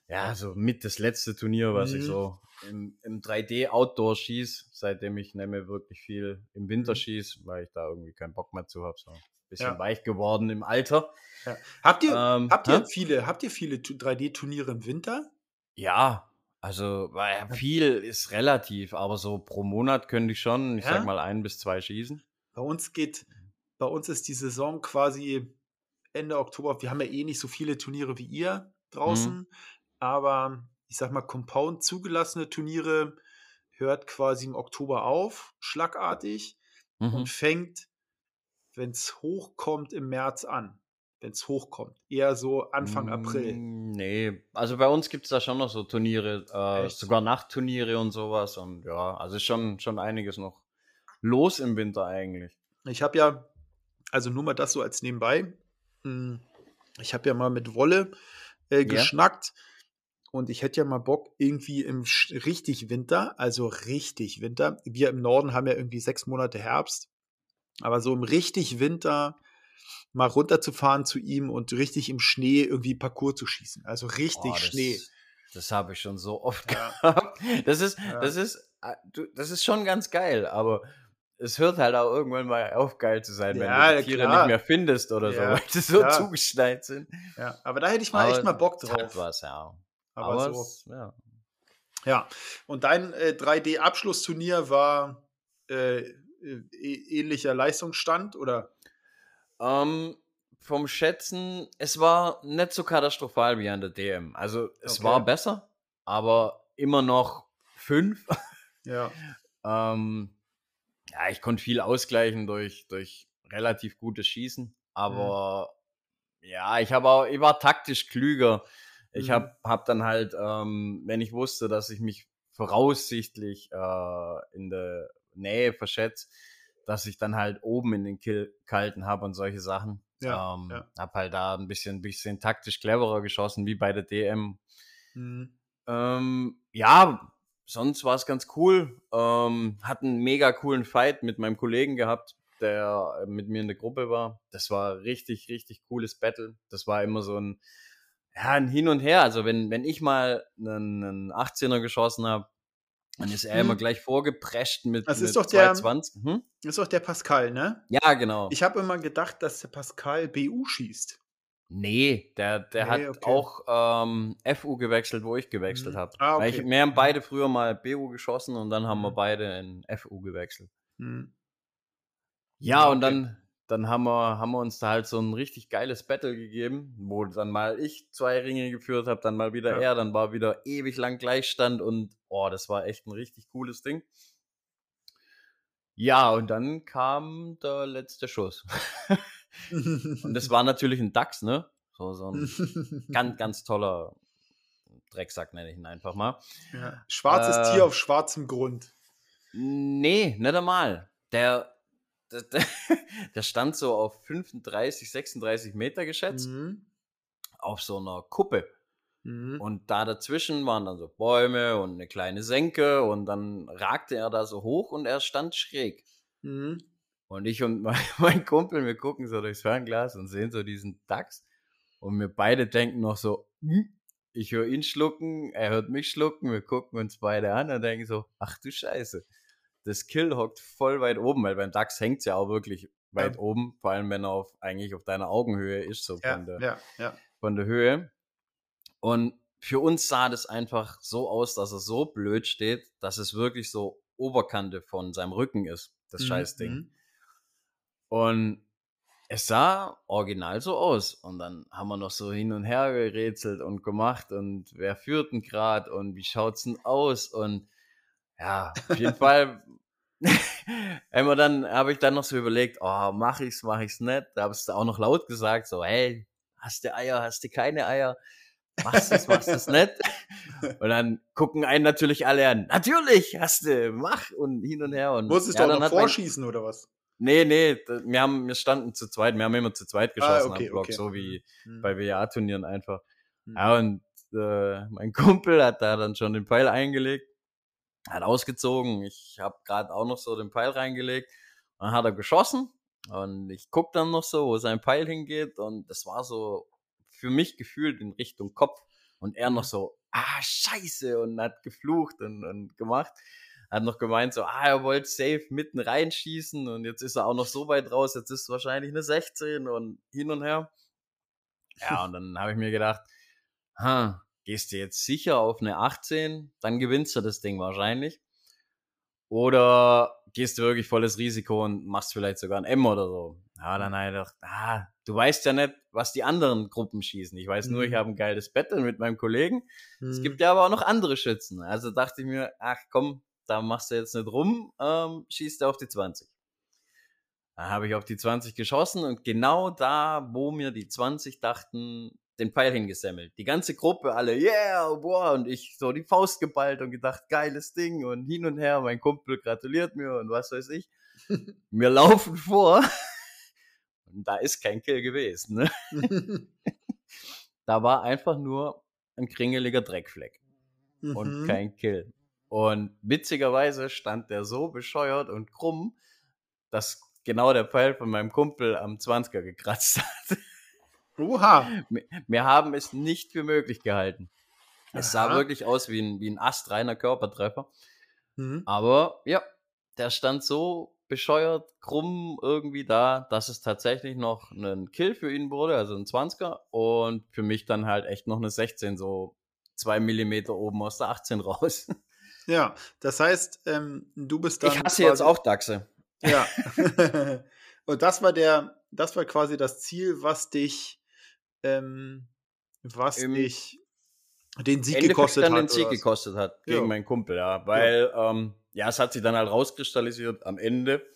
ja, so mit das letzte Turnier, was mhm. ich so im, im 3D Outdoor schieße, seitdem ich nicht mehr wirklich viel im Winter mhm. schieße, weil ich da irgendwie keinen Bock mehr zu habe. So bisschen ja. weich geworden im Alter. Ja. Habt ihr, ähm, habt ihr viele, habt ihr viele 3D-Turniere im Winter? Ja, also viel ist relativ, aber so pro Monat könnte ich schon, ich ja? sag mal, ein bis zwei schießen. Bei uns geht, bei uns ist die Saison quasi Ende Oktober. Wir haben ja eh nicht so viele Turniere wie ihr draußen, mhm. aber ich sag mal, Compound zugelassene Turniere hört quasi im Oktober auf, schlagartig, mhm. und fängt wenn es hochkommt, im März an. Wenn es hochkommt. Eher so Anfang April. Hm, nee, also bei uns gibt es da schon noch so Turniere, äh, sogar Nachtturniere und sowas. Und ja, also schon, schon einiges noch los im Winter eigentlich. Ich habe ja, also nur mal das so als nebenbei. Hm, ich habe ja mal mit Wolle äh, geschnackt. Ja. Und ich hätte ja mal Bock, irgendwie im richtig Winter, also richtig Winter. Wir im Norden haben ja irgendwie sechs Monate Herbst. Aber so im richtig Winter mal runterzufahren zu ihm und richtig im Schnee irgendwie Parcours zu schießen. Also richtig oh, das, Schnee. Das habe ich schon so oft ja. (laughs) gehabt. Das ist, ja. das ist, äh, das ist schon ganz geil, aber es hört halt auch irgendwann mal auf, geil zu sein, ja, wenn du die Tiere klar. nicht mehr findest oder so, weil sie so zugeschneit sind. Ja, aber da hätte ich mal aber echt mal Bock drauf. Hat was, ja. Aber, aber so. Es, ja. ja, und dein äh, 3D-Abschlussturnier war äh, äh, ähnlicher Leistungsstand oder? Ähm, vom Schätzen, es war nicht so katastrophal wie an der DM. Also es okay. war besser, aber immer noch fünf. Ja. (laughs) ähm, ja, ich konnte viel ausgleichen durch, durch relativ gutes Schießen, aber mhm. ja, ich habe auch, ich war taktisch klüger. Ich mhm. habe hab dann halt, ähm, wenn ich wusste, dass ich mich voraussichtlich äh, in der Nähe verschätzt, dass ich dann halt oben in den Kill kalten habe und solche Sachen. Ja, ähm, ja. Hab halt da ein bisschen, bisschen taktisch cleverer geschossen, wie bei der DM. Mhm. Ähm, ja, sonst war es ganz cool. Ähm, hat einen mega coolen Fight mit meinem Kollegen gehabt, der mit mir in der Gruppe war. Das war richtig, richtig cooles Battle. Das war immer so ein, ja, ein Hin und Her. Also wenn, wenn ich mal einen, einen 18er geschossen habe, dann ist er hm. immer gleich vorgeprescht mit, das ist mit doch 220. Der, hm? Das ist doch der Pascal, ne? Ja, genau. Ich habe immer gedacht, dass der Pascal BU schießt. Nee, der, der nee, hat okay. auch ähm, FU gewechselt, wo ich gewechselt mhm. habe. Ah, okay. ich, wir haben beide früher mal BU geschossen und dann haben wir mhm. beide in FU gewechselt. Mhm. Ja, okay. und dann, dann haben, wir, haben wir uns da halt so ein richtig geiles Battle gegeben, wo dann mal ich zwei Ringe geführt habe, dann mal wieder ja. er, dann war wieder ewig lang Gleichstand und oh, das war echt ein richtig cooles Ding. Ja, und dann kam der letzte Schuss. (laughs) und das (laughs) war natürlich ein Dachs, ne? So, so ein (laughs) ganz, ganz toller Drecksack, nenne ich ihn einfach mal. Ja. Schwarzes äh, Tier auf schwarzem Grund. Nee, nicht einmal. Der, der, der, (laughs) stand so auf 35, 36 Meter geschätzt. Mhm. Auf so einer Kuppe. Mhm. Und da dazwischen waren dann so Bäume und eine kleine Senke und dann ragte er da so hoch und er stand schräg. Mhm. Und ich und mein, (laughs) mein, Kumpel, wir gucken so durchs Fernglas und sehen so diesen Dachs und wir beide denken noch so, hm, ich höre ihn schlucken, er hört mich schlucken, wir gucken uns beide an und denken so, ach du Scheiße. Das Kill hockt voll weit oben, weil beim Dachs hängt es ja auch wirklich weit ja. oben, vor allem wenn er auf, eigentlich auf deiner Augenhöhe ist, so ja, von, der, ja, von der Höhe. Und für uns sah das einfach so aus, dass er so blöd steht, dass es wirklich so Oberkante von seinem Rücken ist, das mhm. Scheißding. Mhm. Und es sah original so aus. Und dann haben wir noch so hin und her gerätselt und gemacht und wer führt denn gerade und wie schaut's denn aus? Und ja, auf jeden (laughs) Fall (laughs) immer dann habe ich dann noch so überlegt, oh, mach ich's, mach ich's nicht. Da habe ich auch noch laut gesagt, so, hey, hast du Eier, hast du keine Eier? machst du es, machst du es nicht? (laughs) Und dann gucken einen natürlich alle an, natürlich, hast du, mach und hin und her. Und, Musstest ja, du auch noch vorschießen oder was? Nee, nee, wir haben, wir standen zu zweit, wir haben immer zu zweit ah, geschossen ah, okay, am Block, okay. so wie mhm. bei WA-Turnieren einfach. Mhm. Ja, und äh, mein (laughs) Kumpel hat da dann schon den Pfeil eingelegt, hat ausgezogen. Ich habe gerade auch noch so den Pfeil reingelegt. Dann hat er geschossen und ich guck dann noch so, wo sein Pfeil hingeht und das war so für mich gefühlt in Richtung Kopf und er noch mhm. so, ah, scheiße und hat geflucht und, und gemacht hat noch gemeint, so, ah, er wollte safe mitten reinschießen und jetzt ist er auch noch so weit raus, jetzt ist es wahrscheinlich eine 16 und hin und her. Ja, und dann habe ich mir gedacht, ha, gehst du jetzt sicher auf eine 18, dann gewinnst du das Ding wahrscheinlich. Oder gehst du wirklich volles Risiko und machst vielleicht sogar ein M oder so. Ja, dann habe ich gedacht, ah, du weißt ja nicht, was die anderen Gruppen schießen. Ich weiß nur, ich mhm. habe ein geiles Battle mit meinem Kollegen. Mhm. Es gibt ja aber auch noch andere Schützen. Also dachte ich mir, ach komm, da machst du jetzt nicht rum, ähm, schießt er auf die 20. Da habe ich auf die 20 geschossen und genau da, wo mir die 20 dachten, den Pfeil hingesemmelt. Die ganze Gruppe, alle, yeah, boah, und ich so die Faust geballt und gedacht, geiles Ding und hin und her, mein Kumpel gratuliert mir und was weiß ich. (laughs) Wir laufen vor (laughs) und da ist kein Kill gewesen. Ne? (laughs) da war einfach nur ein kringeliger Dreckfleck und mhm. kein Kill. Und witzigerweise stand der so bescheuert und krumm, dass genau der Pfeil von meinem Kumpel am 20er gekratzt hat. Oha. Wir, (laughs) haben es nicht für möglich gehalten. Es sah wirklich aus wie ein, wie ein astreiner Körpertreffer. Mhm. Aber ja, der stand so bescheuert, krumm irgendwie da, dass es tatsächlich noch ein Kill für ihn wurde, also ein 20er. Und für mich dann halt echt noch eine 16, so zwei Millimeter oben aus der 18 raus. (laughs) Ja, das heißt, ähm, du bist dann. Ich hasse jetzt auch Dachse. Ja. (laughs) (laughs) Und das war der, das war quasi das Ziel, was dich, ähm, was Im dich den Sieg Endeffekt gekostet dann hat. den Sieg gekostet hat gegen ja. meinen Kumpel, ja. Weil, ja. Ähm, ja, es hat sich dann halt rauskristallisiert am Ende,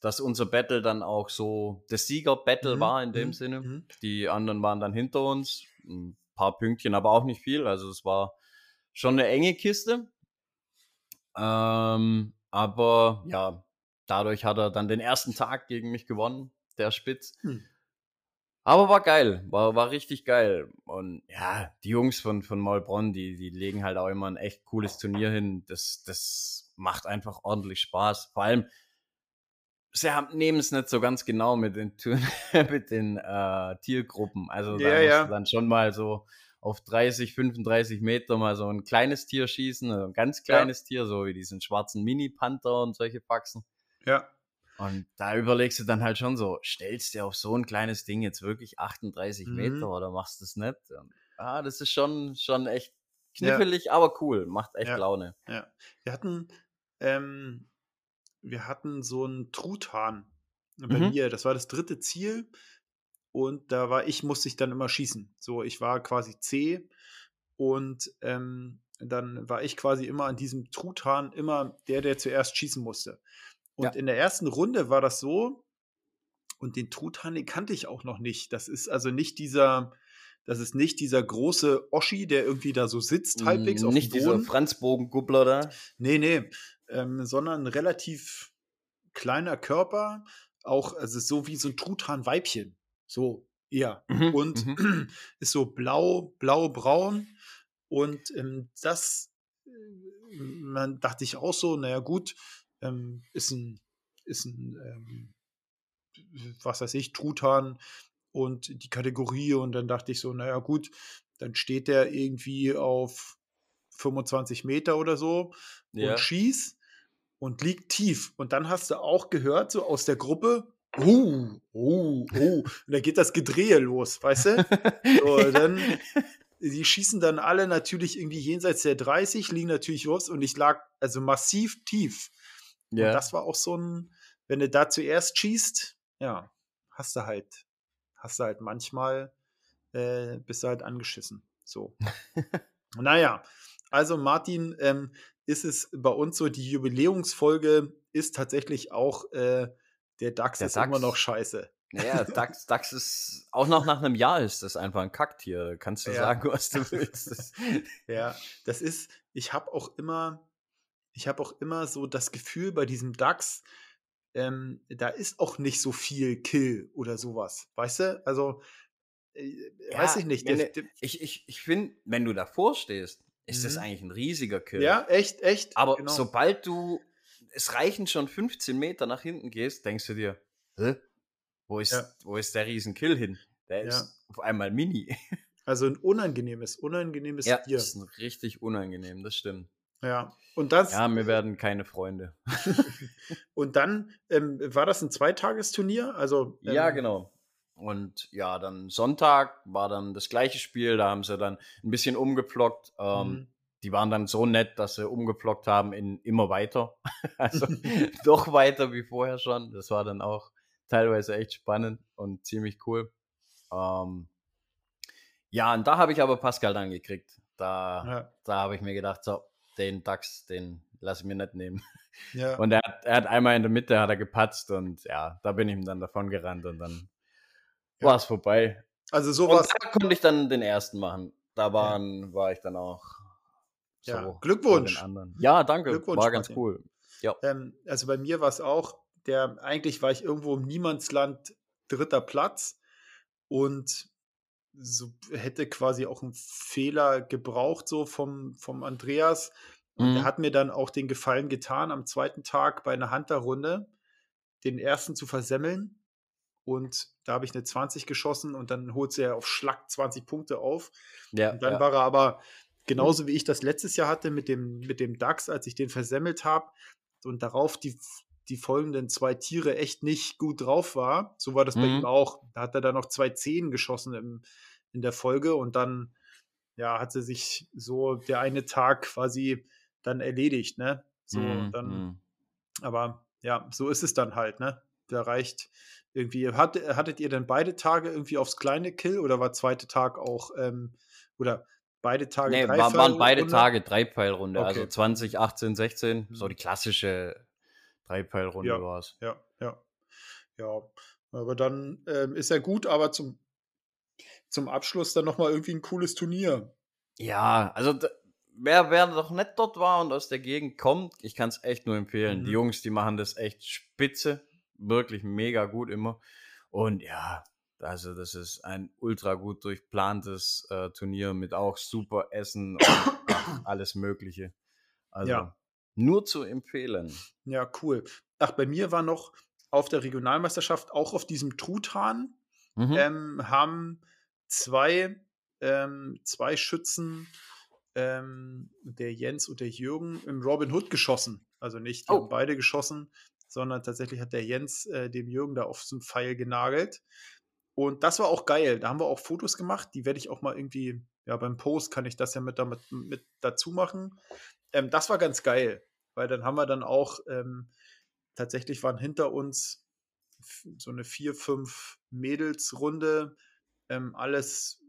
dass unser Battle dann auch so das Sieger-Battle mhm. war in dem mhm. Sinne. Mhm. Die anderen waren dann hinter uns. Ein paar Pünktchen, aber auch nicht viel. Also es war schon eine enge Kiste. Ähm, aber ja, dadurch hat er dann den ersten Tag gegen mich gewonnen, der Spitz. Hm. Aber war geil, war, war richtig geil. Und ja, die Jungs von, von Maulbronn, die, die legen halt auch immer ein echt cooles Turnier hin. Das, das macht einfach ordentlich Spaß. Vor allem, sie haben, nehmen es nicht so ganz genau mit den, (laughs) mit den äh, Tiergruppen. Also da ja, ja. dann schon mal so auf 30, 35 Meter mal so ein kleines Tier schießen, also ein ganz kleines ja. Tier, so wie diesen schwarzen Mini-Panther und solche Faxen. Ja. Und da überlegst du dann halt schon so, stellst du auf so ein kleines Ding jetzt wirklich 38 mhm. Meter oder machst du es nicht? Und, ah, das ist schon, schon echt knifflig, ja. aber cool, macht echt ja. Laune. Ja. Wir hatten, ähm, wir hatten so einen Truthahn bei mhm. mir. Das war das dritte Ziel. Und da war ich, musste ich dann immer schießen. So, ich war quasi C und ähm, dann war ich quasi immer an diesem Truthahn immer der, der zuerst schießen musste. Und ja. in der ersten Runde war das so, und den Truthahn, den kannte ich auch noch nicht. Das ist also nicht dieser, das ist nicht dieser große Oschi, der irgendwie da so sitzt, halbwegs auf Nicht dieser Franz Bogengubbler da? Nee, nee, ähm, sondern ein relativ kleiner Körper, auch, also so wie so ein Truthahn-Weibchen. So, eher. Mhm, und mhm. (clears throat) ist so blau, blau-braun. Und ähm, das, äh, man dachte ich auch so, naja, gut, ähm, ist ein, ist ein, ähm, was weiß ich, Truthahn und die Kategorie. Und dann dachte ich so, naja, gut, dann steht der irgendwie auf 25 Meter oder so ja. und schießt und liegt tief. Und dann hast du auch gehört, so aus der Gruppe, uh, uh, uh. Und da geht das Gedrehe los, weißt du? So, (laughs) dann, die schießen dann alle natürlich irgendwie jenseits der 30, liegen natürlich los und ich lag also massiv tief. Ja. Und das war auch so ein, wenn du da zuerst schießt, ja, hast du halt, hast du halt manchmal, äh, bist du halt angeschissen. So. (laughs) naja, also Martin, ähm, ist es bei uns so, die Jubiläumsfolge ist tatsächlich auch äh, der DAX der ist DAX, immer noch scheiße. Ja, DAX, DAX ist auch noch nach einem Jahr ist das einfach ein Kacktier. Kannst du ja. sagen, was du willst. (laughs) ja, das ist, ich habe auch immer, ich habe auch immer so das Gefühl bei diesem DAX, ähm, da ist auch nicht so viel Kill oder sowas. Weißt du? Also, äh, ja, weiß ich nicht. Der, der, ich ich, ich finde, wenn du davor stehst, ist mhm. das eigentlich ein riesiger Kill. Ja, echt, echt. Aber genau. sobald du es reichen schon 15 Meter nach hinten gehst, denkst du dir, Hä? Wo ist, ja. wo ist der Riesenkill hin? Der ja. ist auf einmal mini. (laughs) Also ein unangenehmes, unangenehmes ja, Tier. Ja, ist ein richtig unangenehm, das stimmt. Ja, und das. Ja, wir werden keine Freunde. (laughs) und dann ähm, war das ein Zweitagesturnier? Also, ähm, ja, genau. Und ja, dann Sonntag war dann das gleiche Spiel. Da haben sie dann ein bisschen umgeplockt. Ähm, mhm die waren dann so nett, dass sie umgeplockt haben in immer weiter. (laughs) also (laughs) doch weiter wie vorher schon. Das war dann auch teilweise echt spannend und ziemlich cool. Ähm, ja, und da habe ich aber Pascal dann gekriegt. Da, ja. da habe ich mir gedacht, so, den DAX, den lasse ich mir nicht nehmen. Ja. (laughs) Und er hat, er hat einmal in der Mitte hat er gepatzt und ja, da bin ich ihm dann davon gerannt und dann ja. war es vorbei. Also sowas. Und da konnte ich dann den ersten machen. Da waren, war ich dann auch ja, so, Glückwunsch. Ja, danke. Glückwunsch, war ganz Martin. cool. Ja. Ähm, also bei mir war es auch, der, eigentlich war ich irgendwo im Niemandsland dritter Platz und so hätte quasi auch einen Fehler gebraucht, so vom, vom Andreas. Und mhm. er hat mir dann auch den Gefallen getan, am zweiten Tag bei einer Hunter-Runde den ersten zu versemmeln. Und da habe ich eine 20 geschossen und dann holt er auf Schlag 20 Punkte auf. Ja, und dann ja. war er aber Genauso wie ich das letztes Jahr hatte mit dem, mit dem DAX, als ich den versemmelt habe und darauf die, die folgenden zwei Tiere echt nicht gut drauf war. So war das mhm. bei ihm auch. Da hat er dann noch zwei Zehen geschossen im, in der Folge und dann ja, hatte sich so der eine Tag quasi dann erledigt, ne? So, mhm. dann, mhm. aber ja, so ist es dann halt, ne? Da reicht irgendwie. Hat, hattet ihr denn beide Tage irgendwie aufs kleine Kill oder war zweite Tag auch, ähm, oder beide Tage nee, drei war, waren beide Tage Dreipfeilrunde. Also okay. Also 20, 18, 16, so die klassische Dreipfeilrunde ja, war es. Ja, ja. Ja, aber dann ähm, ist ja gut, aber zum, zum Abschluss dann nochmal irgendwie ein cooles Turnier. Ja, also wer, wer noch nicht dort war und aus der Gegend kommt, ich kann es echt nur empfehlen. Mhm. Die Jungs, die machen das echt spitze, wirklich mega gut immer. Und ja, also das ist ein ultra gut durchplantes äh, Turnier mit auch super Essen und ach, (coughs) alles Mögliche. Also ja. nur zu empfehlen. Ja, cool. Ach, bei mir war noch auf der Regionalmeisterschaft, auch auf diesem Truthahn, mhm. ähm, haben zwei, ähm, zwei Schützen, ähm, der Jens und der Jürgen, im Robin Hood geschossen. Also nicht, die oh. haben beide geschossen, sondern tatsächlich hat der Jens äh, dem Jürgen da auf so einen Pfeil genagelt. Und das war auch geil. Da haben wir auch Fotos gemacht. Die werde ich auch mal irgendwie, ja, beim Post kann ich das ja mit, damit, mit dazu machen. Ähm, das war ganz geil, weil dann haben wir dann auch, ähm, tatsächlich waren hinter uns so eine vier, fünf Mädelsrunde. Ähm, alles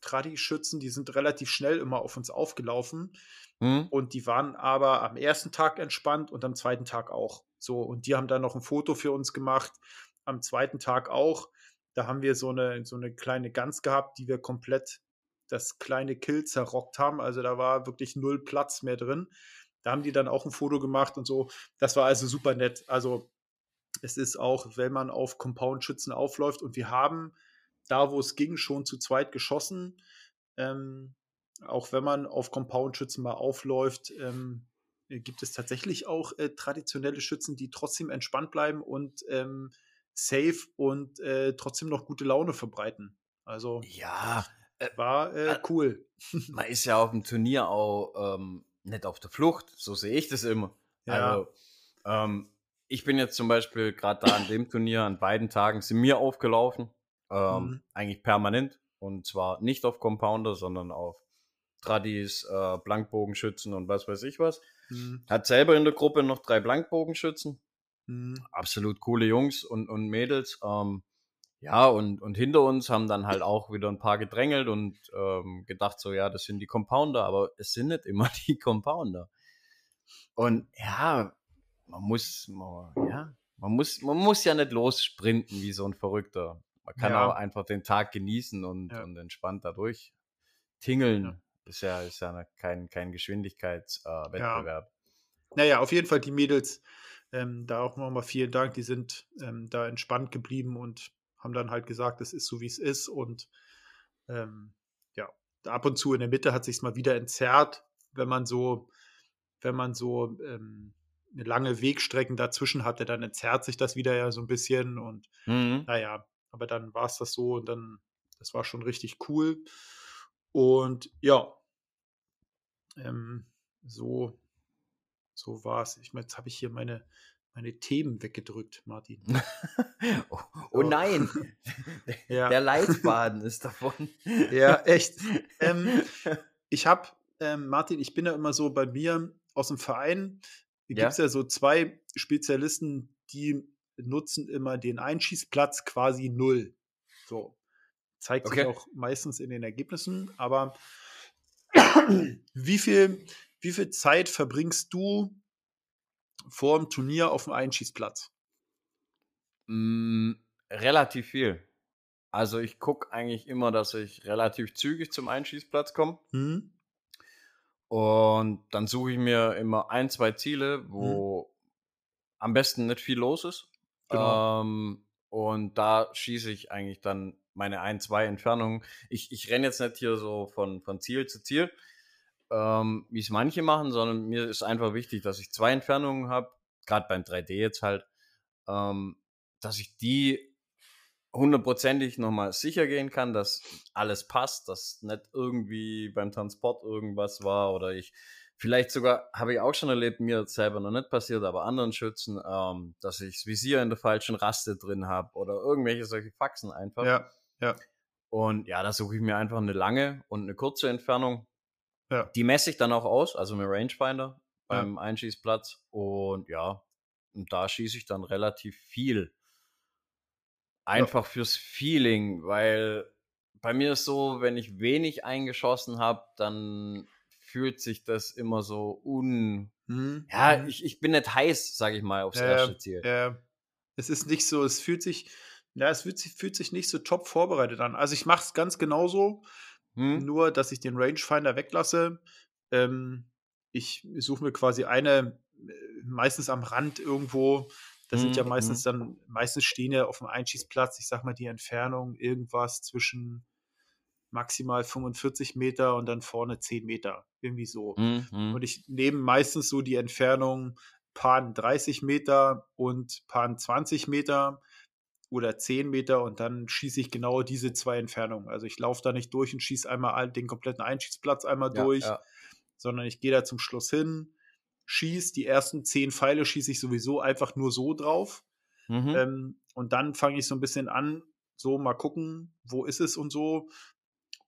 Tradi-Schützen, die sind relativ schnell immer auf uns aufgelaufen. Mhm. Und die waren aber am ersten Tag entspannt und am zweiten Tag auch. So, und die haben dann noch ein Foto für uns gemacht. Am zweiten Tag auch. Da haben wir so eine, so eine kleine Gans gehabt, die wir komplett das kleine Kill zerrockt haben. Also da war wirklich null Platz mehr drin. Da haben die dann auch ein Foto gemacht und so. Das war also super nett. Also es ist auch, wenn man auf Compound-Schützen aufläuft und wir haben da, wo es ging, schon zu zweit geschossen. Ähm, auch wenn man auf Compound-Schützen mal aufläuft, ähm, gibt es tatsächlich auch äh, traditionelle Schützen, die trotzdem entspannt bleiben und ähm, safe und äh, trotzdem noch gute Laune verbreiten. Also ja, äh, war äh, cool. (laughs) Man ist ja auf dem Turnier auch ähm, nicht auf der Flucht, so sehe ich das immer. Ja. Also, ähm, ich bin jetzt zum Beispiel gerade da an dem Turnier an beiden Tagen sind mir aufgelaufen, ähm, mhm. eigentlich permanent und zwar nicht auf Compounder, sondern auf Tradis, äh, Blankbogenschützen und was weiß ich was. Mhm. Hat selber in der Gruppe noch drei Blankbogenschützen. Mhm. Absolut coole Jungs und, und Mädels. Ähm, ja, und, und hinter uns haben dann halt auch wieder ein paar gedrängelt und ähm, gedacht, so, ja, das sind die Compounder, aber es sind nicht immer (laughs) die Compounder. Und ja, man muss, man, ja, man muss, man muss ja nicht lossprinten wie so ein Verrückter. Man kann ja. auch einfach den Tag genießen und, ja. und entspannt dadurch tingeln. Ja. Ist ja, ist ja kein, kein Geschwindigkeitswettbewerb. Äh, naja, auf jeden Fall die Mädels, ähm, da auch nochmal vielen Dank, die sind ähm, da entspannt geblieben und haben dann halt gesagt, es ist so, wie es ist. Und ähm, ja, ab und zu in der Mitte hat sich mal wieder entzerrt, wenn man so, wenn man so ähm, eine lange Wegstrecken dazwischen hatte, dann entzerrt sich das wieder ja so ein bisschen. Und mhm. naja, aber dann war es das so und dann, das war schon richtig cool. Und ja, ähm, so, so war es. Ich meine, jetzt habe ich hier meine, meine Themen weggedrückt, Martin. (laughs) oh, oh, nein, (laughs) ja. der Leitfaden (laughs) ist davon. ja, echt. Ähm, ich habe, ähm, Martin, ich bin ja immer so bei mir aus dem Verein, gibt es ja. ja so zwei Spezialisten, die nutzen immer den Einschießplatz quasi null. So. Zeigt okay. sich auch meistens in den Ergebnissen, aber (clears throat) wie viel, wie viel Zeit verbringst du vor dem Turnier auf dem Einschießplatz? Mm, relativ viel. Also ich gucke eigentlich immer, dass ich relativ zügig zum Einschießplatz komme. Mhm. Und dann suche ich mir immer ein, zwei Ziele, wo mhm. am besten nicht viel los ist. Genau. Ähm, und da schieße ich eigentlich dann meine ein, zwei Entfernungen. Ich, ich renne jetzt nicht hier so von, von Ziel zu Ziel, ähm, wie es manche machen, sondern mir ist einfach wichtig, dass ich zwei Entfernungen habe, gerade beim 3D jetzt halt, ähm, dass ich die hundertprozentig nochmal sicher gehen kann, dass alles passt, dass nicht irgendwie beim Transport irgendwas war oder ich vielleicht sogar, habe ich auch schon erlebt, mir selber noch nicht passiert, aber anderen Schützen, ähm, dass ich das Visier in der falschen Raste drin habe oder irgendwelche solche Faxen einfach. Ja, ja. Und ja, da suche ich mir einfach eine lange und eine kurze Entfernung ja. Die messe ich dann auch aus, also mit Rangefinder beim ja. Einschießplatz. Und ja, und da schieße ich dann relativ viel. Einfach ja. fürs Feeling, weil bei mir ist so, wenn ich wenig eingeschossen habe, dann fühlt sich das immer so un. Mhm. Ja, mhm. ich, ich bin nicht heiß, sage ich mal, aufs äh, erste Ziel. Äh, es ist nicht so, es fühlt sich, ja, es fühlt sich, fühlt sich nicht so top vorbereitet an. Also ich mache es ganz genauso. Hm? Nur, dass ich den Rangefinder weglasse. Ähm, ich suche mir quasi eine, äh, meistens am Rand irgendwo. Das hm, sind ja mhm, meistens hm. dann, meistens stehen ja auf dem Einschießplatz, ich sag mal, die Entfernung irgendwas zwischen maximal 45 Meter und dann vorne 10 Meter. Irgendwie so. Mhm. Und ich nehme meistens so die Entfernung Pan 30 Meter und Pan 20 Meter oder 10 Meter und dann schieße ich genau diese zwei Entfernungen. Also ich laufe da nicht durch und schieße einmal den kompletten Einschießplatz einmal ja, durch, ja. sondern ich gehe da zum Schluss hin, schieße, die ersten zehn Pfeile schieße ich sowieso einfach nur so drauf. Mhm. Ähm, und dann fange ich so ein bisschen an, so mal gucken, wo ist es und so.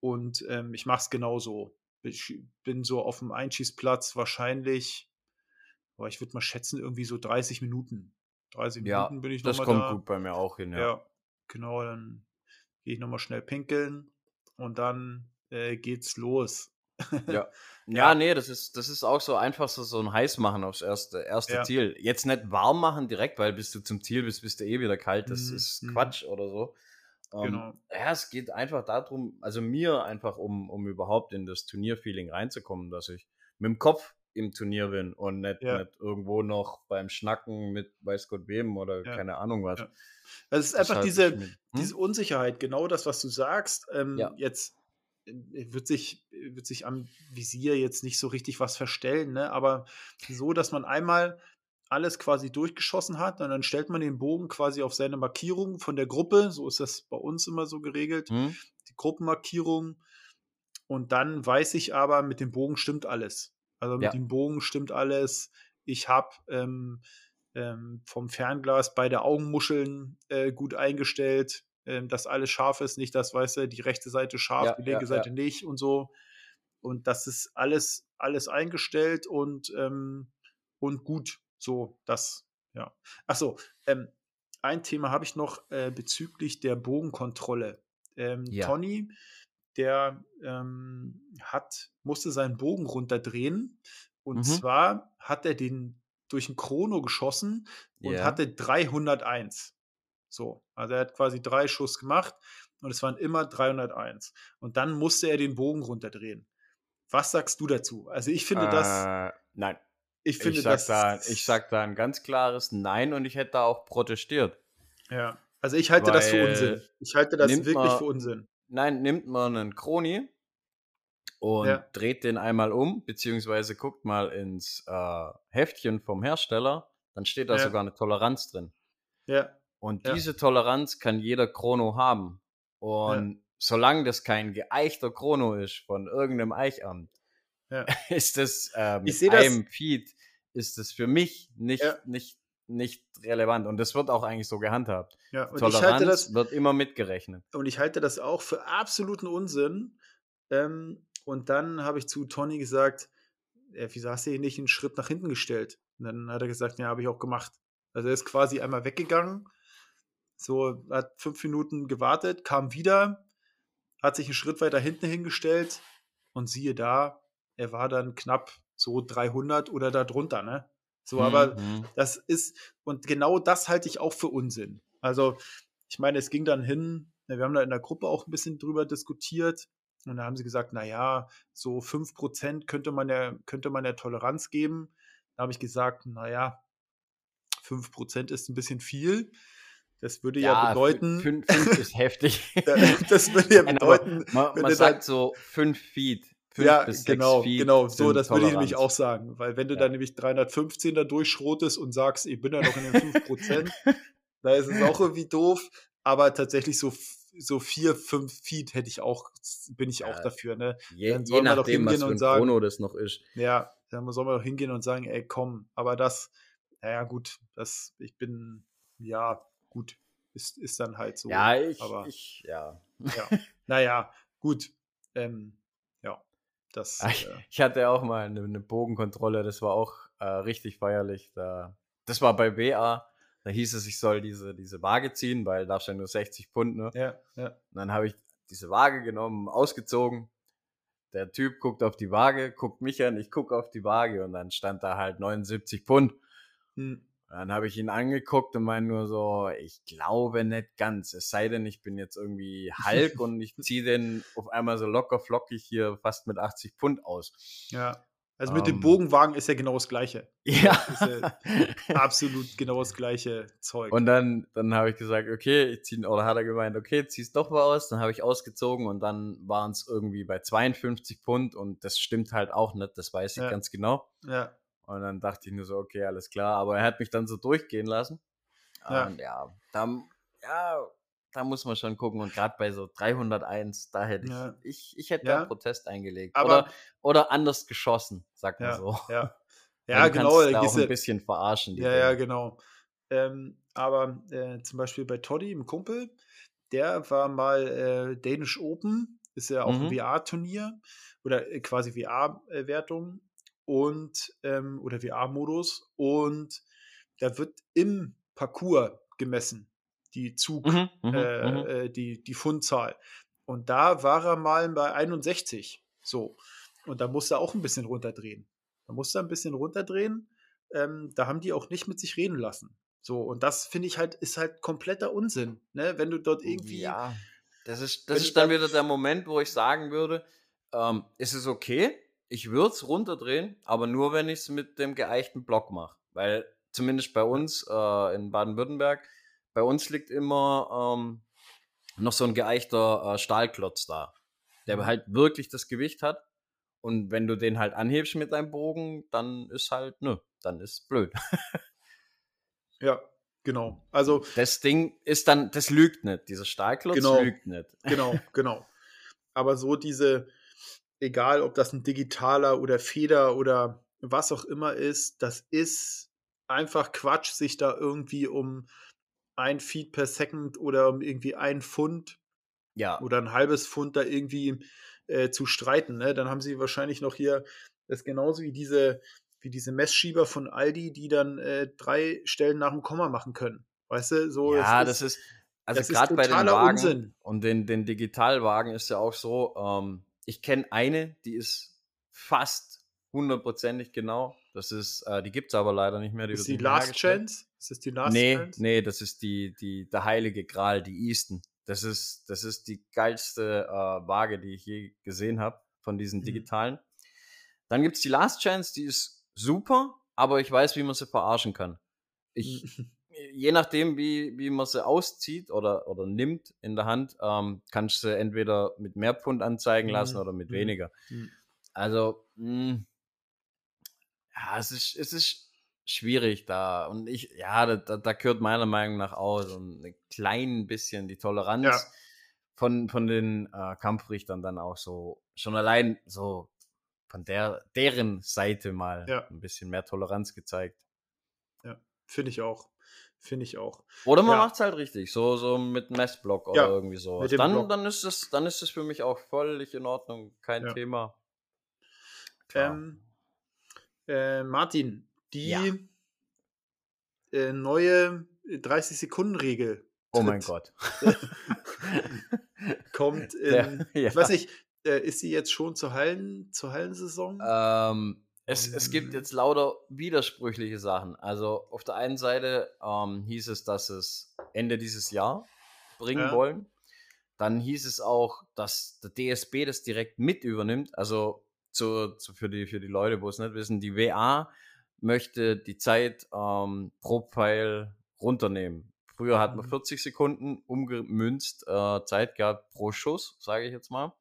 Und ähm, ich mache es genauso. Ich bin so auf dem Einschießplatz wahrscheinlich, aber ich würde mal schätzen, irgendwie so 30 Minuten 30 Ja, Minuten bin ich das nochmal kommt da. gut bei mir auch hin, ja. Ja, genau, dann gehe ich nochmal schnell pinkeln und dann äh, geht's los. Ja. (laughs) Ja. Ja, nee, das ist, das ist auch so einfach so, so ein Heiß machen aufs erste, erste Ja. Ziel. Jetzt nicht warm machen direkt, weil bis du zum Ziel bist, bist du eh wieder kalt. Das Mhm, ist mhm. Quatsch oder so. Ähm, Genau. Ja, es geht einfach darum, also mir einfach, um, um überhaupt in das Turnierfeeling reinzukommen, dass ich mit dem Kopf im Turnier bin und nicht, Ja. nicht irgendwo noch beim Schnacken mit weiß Gott wem oder Ja. keine Ahnung was. Ja. Also es ist Das einfach diese, mit- Hm? diese Unsicherheit, genau das, was du sagst. Ähm. Jetzt äh, wird sich, wird sich am Visier jetzt nicht so richtig was verstellen, ne? aber so, dass man einmal alles quasi durchgeschossen hat und dann stellt man den Bogen quasi auf seine Markierung von der Gruppe. So ist das bei uns immer so geregelt. Hm? Die Gruppenmarkierung. Und dann weiß ich aber, mit dem Bogen stimmt alles. Also mit Ja. dem Bogen stimmt alles. Ich habe ähm, ähm, vom Fernglas beide Augenmuscheln äh, gut eingestellt, ähm, dass alles scharf ist, nicht das, weißt du, die rechte Seite scharf, Ja, die linke ja, Seite nicht und so. Und das ist alles, alles eingestellt und, ähm, und gut. So, das, ja. Achso, ähm, ein Thema habe ich noch äh, bezüglich der Bogenkontrolle. Ähm. Tony, der ähm, hat, musste seinen Bogen runterdrehen. Und Mhm. zwar hat er den durch ein Chrono geschossen und Ja. hatte 301. So, also er hat quasi drei Schuss gemacht und es waren immer 301. Und dann musste er den Bogen runterdrehen. Was sagst du dazu? Also ich finde das, Äh, nein. ich finde ich, das, da, ich sag da ein ganz klares Nein und ich hätte da auch protestiert. ja, also ich halte das für Weil Unsinn. Ich halte das wirklich man- für Unsinn. Nein, nimmt man einen Kroni und Ja. dreht den einmal um, beziehungsweise guckt mal ins äh, Heftchen vom Hersteller, dann steht da Ja. sogar eine Toleranz drin. Ja, Und Ja. diese Toleranz kann jeder Chrono haben. Und solange das kein geeichter Chrono ist von irgendeinem Eichamt, (laughs) ist das äh, mit seh das- einem Feed, ist das für mich nicht, nicht, nicht relevant. Und das wird auch eigentlich so gehandhabt. ja. Und ich Toleranz halte das, wird immer mitgerechnet. und ich halte das auch für absoluten Unsinn. Ähm, und dann habe ich zu Tony gesagt, ja, wieso hast du ihn nicht einen Schritt nach hinten gestellt? Und dann hat er gesagt, ja, habe ich auch gemacht. Also er ist quasi einmal weggegangen, so hat fünf Minuten gewartet, kam wieder, hat sich einen Schritt weiter hinten hingestellt und siehe da, er war dann knapp so 300 oder darunter, ne? So, aber Mhm. das ist, und genau das halte ich auch für Unsinn. Also, ich meine, es ging dann hin, wir haben da in der Gruppe auch ein bisschen drüber diskutiert. Und da haben sie gesagt, naja, so 5% könnte man ja, könnte man ja Toleranz geben. Da habe ich gesagt, naja, 5% ist ein bisschen viel. Das würde ja, bedeuten, 5 ist heftig. (laughs) das würde ja (laughs) Nein, bedeuten, man, wenn man du sagt so 5 Feet. 5 ja, bis 6 genau, Feet. genau, so, das würde ich nämlich auch Toleranz. sagen. Weil wenn du Ja. dann nämlich 315 da durchschrotest und sagst, ich bin ja noch in den 5%, (laughs) da ist es auch irgendwie doof. Aber tatsächlich so, so 4, 5 Feet hätte ich auch, bin ich auch Ja. dafür, ne? Je, Dann je soll man doch nachdem, was hingehen für und sagen- Chrono das noch ist. Ja, da soll man doch hingehen und sagen, ey, komm, aber das, naja, gut, das, ich bin, ja, gut, ist, ist dann halt so. ja, ich, aber- ich, ja. ja. (laughs) naja, gut, ähm, das, Ah, Ich, äh, ich hatte auch mal eine, eine Bogenkontrolle, das war auch äh, richtig feierlich. Da, das war bei WA, da hieß es, ich soll diese, diese Waage ziehen, weil da stand nur 60 Pfund. Ne? ja, ja, Und dann habe ich diese Waage genommen, ausgezogen. Der Typ guckt auf die Waage, guckt mich an, ich gucke auf die Waage und dann stand da halt 79 Pfund. hm, Dann habe ich ihn angeguckt und meine nur so, ich glaube nicht ganz. Es sei denn, ich bin jetzt irgendwie Hulk und ich (laughs) ziehe den auf einmal so locker flockig hier fast mit 80 Pfund aus. ja. Also mit dem Ähm. Bogenwagen ist ja genau das Gleiche. (laughs) Ja. ja Absolut genau das gleiche Zeug. Und dann, dann habe ich gesagt, okay, ich zieh, oder hat er gemeint, okay, zieh's doch mal aus. Dann habe ich ausgezogen und dann waren es irgendwie bei 52 Pfund und das stimmt halt auch nicht, das weiß ich Ja. ganz genau. ja, Und dann dachte ich nur so, okay, alles klar. Aber er hat mich dann so durchgehen lassen. Ja. Und ja, da, ja, da muss man schon gucken. Und gerade bei so 301, da hätte ich, Ja. ich, ich hätte Ja. da Protest eingelegt. Aber- oder, oder anders geschossen, sagt man ja, so. ja. (laughs) Ja, genau. kannst da auch ein bisschen verarschen. die Ja, ja, Dinger. genau. Ähm, aber äh, zum Beispiel bei Toddy, im Kumpel, der war mal äh, Danish Open, ist ja auch ein Mhm. VR-Turnier oder äh, quasi VR-Wertung und ähm, oder VR-Modus und da wird im Parcours gemessen, die Zug, mhm, mhm äh, mhm. äh, die, die Fundzahl. Und da war er mal bei 61. So. Und da musste er auch ein bisschen runterdrehen. Da musste er ein bisschen runterdrehen. Ähm, da haben die auch nicht mit sich reden lassen. So, und das finde ich halt, ist halt kompletter Unsinn, ne? Wenn du dort irgendwie. Ja, das ist, das ist dann wieder der Moment, wo ich sagen würde, ähm, ist es okay, ich würde es runterdrehen, aber nur, wenn ich es mit dem geeichten Block mache. Weil zumindest bei uns äh, in Baden-Württemberg, bei uns liegt immer ähm, noch so ein geeichter äh, Stahlklotz da, der mhm. halt wirklich das Gewicht hat. Und wenn du den halt anhebst mit deinem Bogen, dann ist halt, nö, dann ist blöd. ja, genau. (laughs) Also das Ding ist dann, das lügt nicht. Dieser Stahlklotz genau, lügt nicht. Genau, (laughs) genau. Aber so diese, egal ob das ein digitaler oder Feder oder was auch immer ist, das ist einfach Quatsch, sich da irgendwie um ein Feed per Second oder um irgendwie ein Pfund ja. oder ein halbes Pfund da irgendwie äh, zu streiten. Ne? Dann haben sie wahrscheinlich noch hier das genauso wie diese, wie diese Messschieber von Aldi, die dann äh, drei Stellen nach dem Komma machen können. Weißt du, so. Ja, das ist, also gerade bei den Wagen Unsinn. und den, den Digitalwagen ist ja auch so, ähm, ich kenne eine, die ist fast hundertprozentig genau. Das ist, äh, die gibt es aber leider nicht mehr. Die ist die Last Chance? Ist das die Last nee, Chance? Nee, das ist die, die, der heilige Gral, die Easton. Das ist, das ist die geilste äh, Waage, die ich je gesehen habe von diesen mhm. digitalen. Dann gibt es die Last Chance, die ist super, aber ich weiß, wie man sie verarschen kann. Ich, (laughs) je nachdem, wie, wie man sie auszieht oder, oder nimmt in der Hand, ähm, kannst du sie entweder mit mehr Pfund anzeigen mhm. lassen oder mit mhm. weniger. Mhm. Also, mh, hm, ja, es ist, es ist schwierig da. Und ich, ja, da, da gehört meiner Meinung nach auch so ein klein bisschen die Toleranz ja. von, von den äh, Kampfrichtern dann auch so, schon allein so von der, deren Seite mal ja. ein bisschen mehr Toleranz gezeigt. Ja, finde ich auch. Finde ich auch. Oder man ja. macht es halt richtig, so, so mit Messblock oder ja, irgendwie so. Dann, dann, ist es, dann ist es für mich auch völlig in Ordnung, kein ja. Thema. Ähm, äh, Martin, die äh, neue 30-Sekunden-Regel. Oh mein Gott. (laughs) kommt (laughs) in, (laughs) ich weiß nicht, äh, ist sie jetzt schon zur, Hallen, zur Hallensaison? Ähm, es, es gibt jetzt lauter widersprüchliche Sachen. Also auf der einen Seite ähm, hieß es, dass es Ende dieses Jahr bringen ja. wollen. Dann hieß es auch, dass der DSB das direkt mit übernimmt. Also zu, zu, für, die, für die Leute, wo es nicht wissen, die WA möchte die Zeit ähm, pro Pfeil runternehmen. Früher hat man 40 mhm. Sekunden umgemünzt äh, Zeit gehabt pro Schuss, sage ich jetzt mal.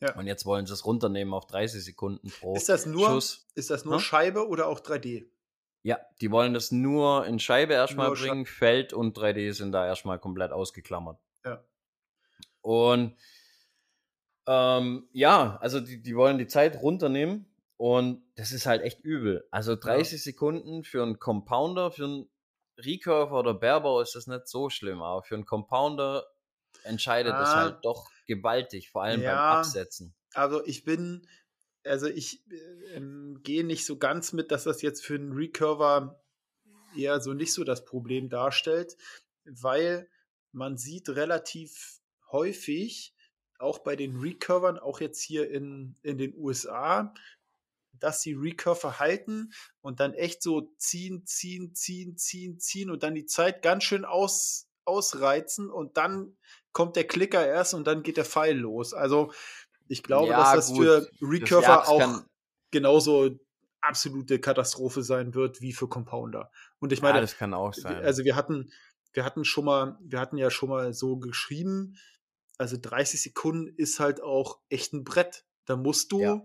Ja. Und jetzt wollen sie es runternehmen auf 30 Sekunden pro ist das nur, Schuss. Ist das nur hm? Scheibe oder auch 3D? Ja, die wollen das nur in Scheibe erstmal bringen. Sche Feld und 3D sind da erstmal komplett ausgeklammert. Ja. Und ähm, ja, also die, die wollen die Zeit runternehmen und das ist halt echt übel. Also 30 ja. Sekunden für einen Compounder, für einen Recurve oder Bärbau ist das nicht so schlimm, aber für einen Compounder entscheidet ah. das halt doch gewaltig, vor allem ja, beim Absetzen. Also ich bin, also ich äh, gehe nicht so ganz mit, dass das jetzt für einen Recurver eher so nicht so das Problem darstellt, weil man sieht relativ häufig, auch bei den Recurvern, auch jetzt hier in, in den USA, dass sie Recurve halten und dann echt so ziehen, ziehen, ziehen, ziehen, ziehen und dann die Zeit ganz schön aus, ausreizen und dann kommt der Klicker erst und dann geht der Pfeil los. Also ich glaube, ja, dass das gut. für Recurver auch genauso absolute Katastrophe sein wird wie für Compounder. Und ich meine, ja, das kann auch sein. Also wir hatten, wir hatten schon mal, wir hatten ja schon mal so geschrieben, also 30 Sekunden ist halt auch echt ein Brett. Da musst du, ja.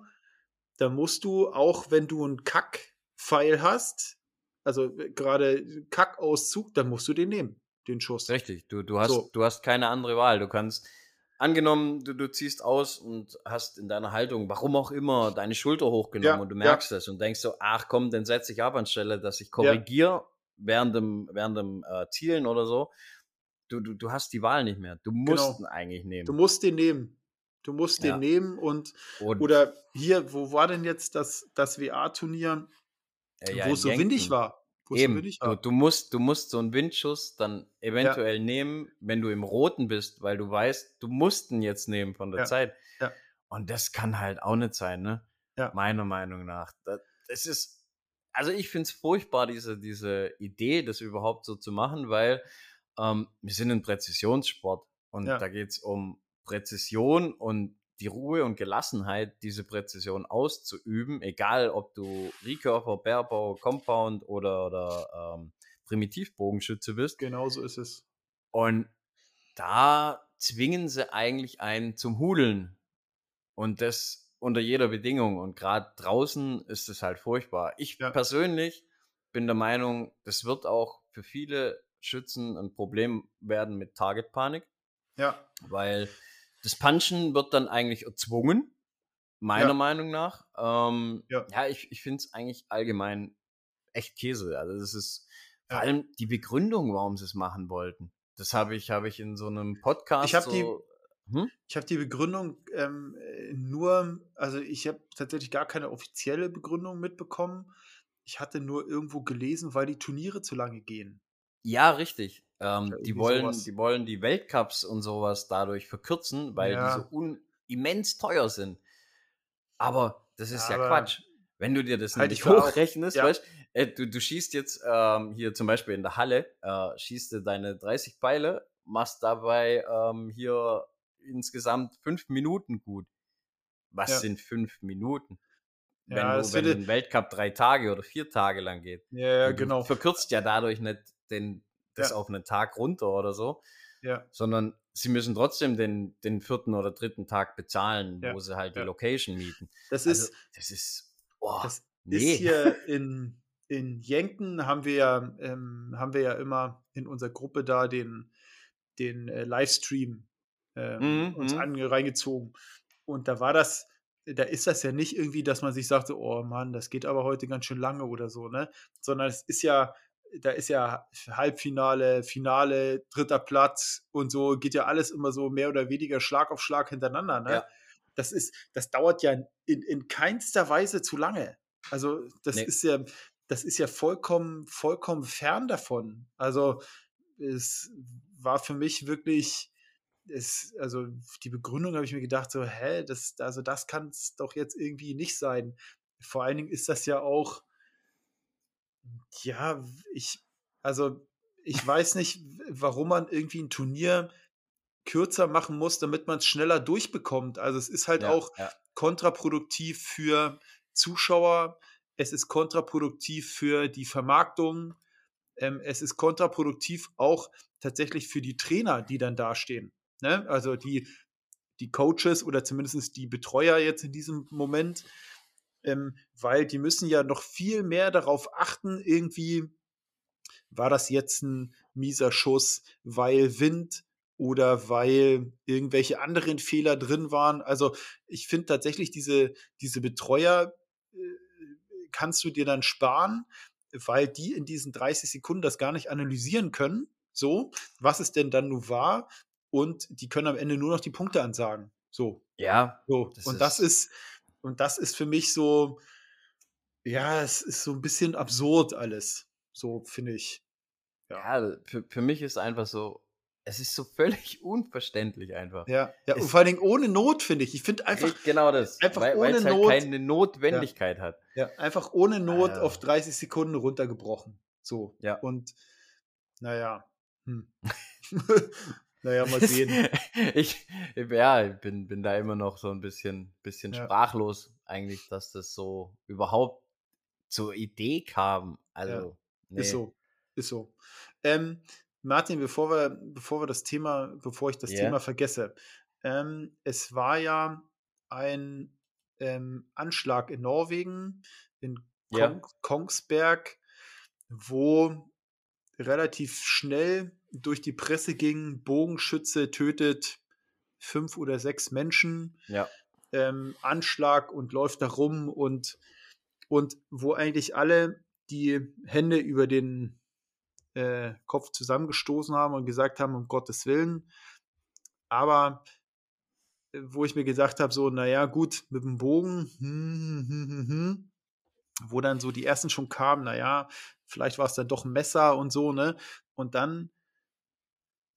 da musst du, auch wenn du einen Kack-Pfeil hast, also äh, gerade Kackauszug, dann musst du den nehmen den Schuss. Richtig, du, du, hast, so. du hast keine andere Wahl. Du kannst, angenommen, du, du ziehst aus und hast in deiner Haltung, warum auch immer, deine Schulter hochgenommen ja, und du merkst ja. das und denkst so, ach komm, dann setze ich ab anstelle, dass ich korrigiere ja. während dem, während dem äh, Zielen oder so. Du, du, du hast die Wahl nicht mehr. Du musst genau. ihn eigentlich nehmen. Du musst den nehmen. Du musst den nehmen und, und, oder hier, wo war denn jetzt das, das WA-Turnier, wo es so windig war? Eben, du, du, musst, du musst so einen Windschuss dann eventuell ja. nehmen, wenn du im Roten bist, weil du weißt, du musst ihn jetzt nehmen von der ja. Zeit. Ja. Und das kann halt auch nicht sein, ne? Ja. Meiner Meinung nach. Das, das ist, also ich finde es furchtbar, diese, diese Idee, das überhaupt so zu machen, weil ähm, wir sind ein Präzisionssport und da geht es um Präzision und die Ruhe und Gelassenheit, diese Präzision auszuüben, egal ob du Recurver, Bärbau, Compound oder, oder ähm, Primitivbogenschütze bist. Genau so ist es. Und da zwingen sie eigentlich einen zum Hudeln. Und das unter jeder Bedingung. Und gerade draußen ist es halt furchtbar. Ich ja. persönlich bin der Meinung, das wird auch für viele Schützen ein Problem werden mit Targetpanik. Ja. Weil das Punchen wird dann eigentlich erzwungen, meiner ja. Meinung nach. Ähm, ja. ja, ich, ich finde es eigentlich allgemein echt Käse. Also das ist vor ja. allem die Begründung, warum sie es machen wollten. Das habe ich, habe ich in so einem Podcast. Ich habe so, die, hm? ich die Begründung ähm, nur, also ich habe tatsächlich gar keine offizielle Begründung mitbekommen. Ich hatte nur irgendwo gelesen, weil die Turniere zu lange gehen. Ja, richtig. Ähm, die, wollen, die wollen die Weltcups und sowas dadurch verkürzen, weil ja. die so immens teuer sind. Aber das ist ja, ja Quatsch. Wenn du dir das halt nicht (laughs) hochrechnest, ja. weißt äh, du, du schießt jetzt ähm, hier zum Beispiel in der Halle, äh, schießt du deine 30 Pfeile, machst dabei ähm, hier insgesamt fünf Minuten gut. Was ja. sind fünf Minuten? Wenn, ja, du, wenn ein Weltcup drei Tage oder vier Tage lang geht. Ja, ja genau. Du verkürzt ja dadurch nicht den, das ja. auf einen Tag runter oder so. Ja. Sondern sie müssen trotzdem den, den vierten oder dritten Tag bezahlen, ja. wo sie halt die Location mieten. Das also, ist, das ist, oh, das nee. ist hier in, in Jenken haben wir ja, ähm, haben wir ja immer in unserer Gruppe da den, den äh, Livestream ähm, mhm. uns mhm. reingezogen. Und da war das, da ist das ja nicht irgendwie, dass man sich sagt, so, oh Mann, das geht aber heute ganz schön lange oder so, ne? Sondern es ist ja da ist ja Halbfinale, Finale, dritter Platz und so, geht ja alles immer so mehr oder weniger Schlag auf Schlag hintereinander. Ne? Ja. Das ist, das dauert ja in, in keinster Weise zu lange. Also, das nee. ist ja, das ist ja vollkommen, vollkommen fern davon. Also, es war für mich wirklich, es, also die Begründung habe ich mir gedacht, so, hä, das, also das kann es doch jetzt irgendwie nicht sein. Vor allen Dingen ist das ja auch, ja, ich, also ich weiß nicht, warum man irgendwie ein Turnier kürzer machen muss, damit man es schneller durchbekommt. Also es ist halt ja, auch ja. kontraproduktiv für Zuschauer, es ist kontraproduktiv für die Vermarktung, ähm, es ist kontraproduktiv auch tatsächlich für die Trainer, die dann dastehen. Ne? Also die, die Coaches oder zumindest die Betreuer jetzt in diesem Moment, ähm, weil die müssen ja noch viel mehr darauf achten, irgendwie war das jetzt ein mieser Schuss, weil Wind oder weil irgendwelche anderen Fehler drin waren. Also ich finde tatsächlich diese, diese Betreuer äh, kannst du dir dann sparen, weil die in diesen 30 Sekunden das gar nicht analysieren können. So, was es denn dann nun war. Und die können am Ende nur noch die Punkte ansagen. So. Ja. So. Das und das ist, und das ist für mich so, ja, es ist so ein bisschen absurd alles. So finde ich. Ja, ja für, für mich ist einfach so, es ist so (laughs) völlig unverständlich einfach. Ja, ja und vor allen Dingen ohne Not, finde ich. Ich finde einfach. Genau das. Einfach weil, ohne halt Not. keine Notwendigkeit ja, hat. Ja, einfach ohne Not ah, auf 30 Sekunden runtergebrochen. So. Ja. Und naja. Hm. (laughs) (laughs) Naja, mal (laughs) sehen. ich, ja, ich bin, bin da immer noch so ein bisschen, bisschen ja. sprachlos, eigentlich, dass das so überhaupt zur Idee kam. Also, ja. nee. ist so, ist so. Ähm, Martin, bevor wir, bevor wir das Thema, bevor ich das yeah. Thema vergesse, ähm, es war ja ein ähm, Anschlag in Norwegen, in Kong ja. Kongsberg, wo relativ schnell durch die Presse ging, Bogenschütze tötet fünf oder sechs Menschen, ja. ähm, Anschlag und läuft da rum und, und wo eigentlich alle die Hände über den äh, Kopf zusammengestoßen haben und gesagt haben, um Gottes Willen. Aber äh, wo ich mir gesagt habe, so, naja, gut, mit dem Bogen, hm, hm, hm, hm, hm wo dann so die ersten schon kamen, naja, vielleicht war es dann doch ein Messer und so, ne? Und dann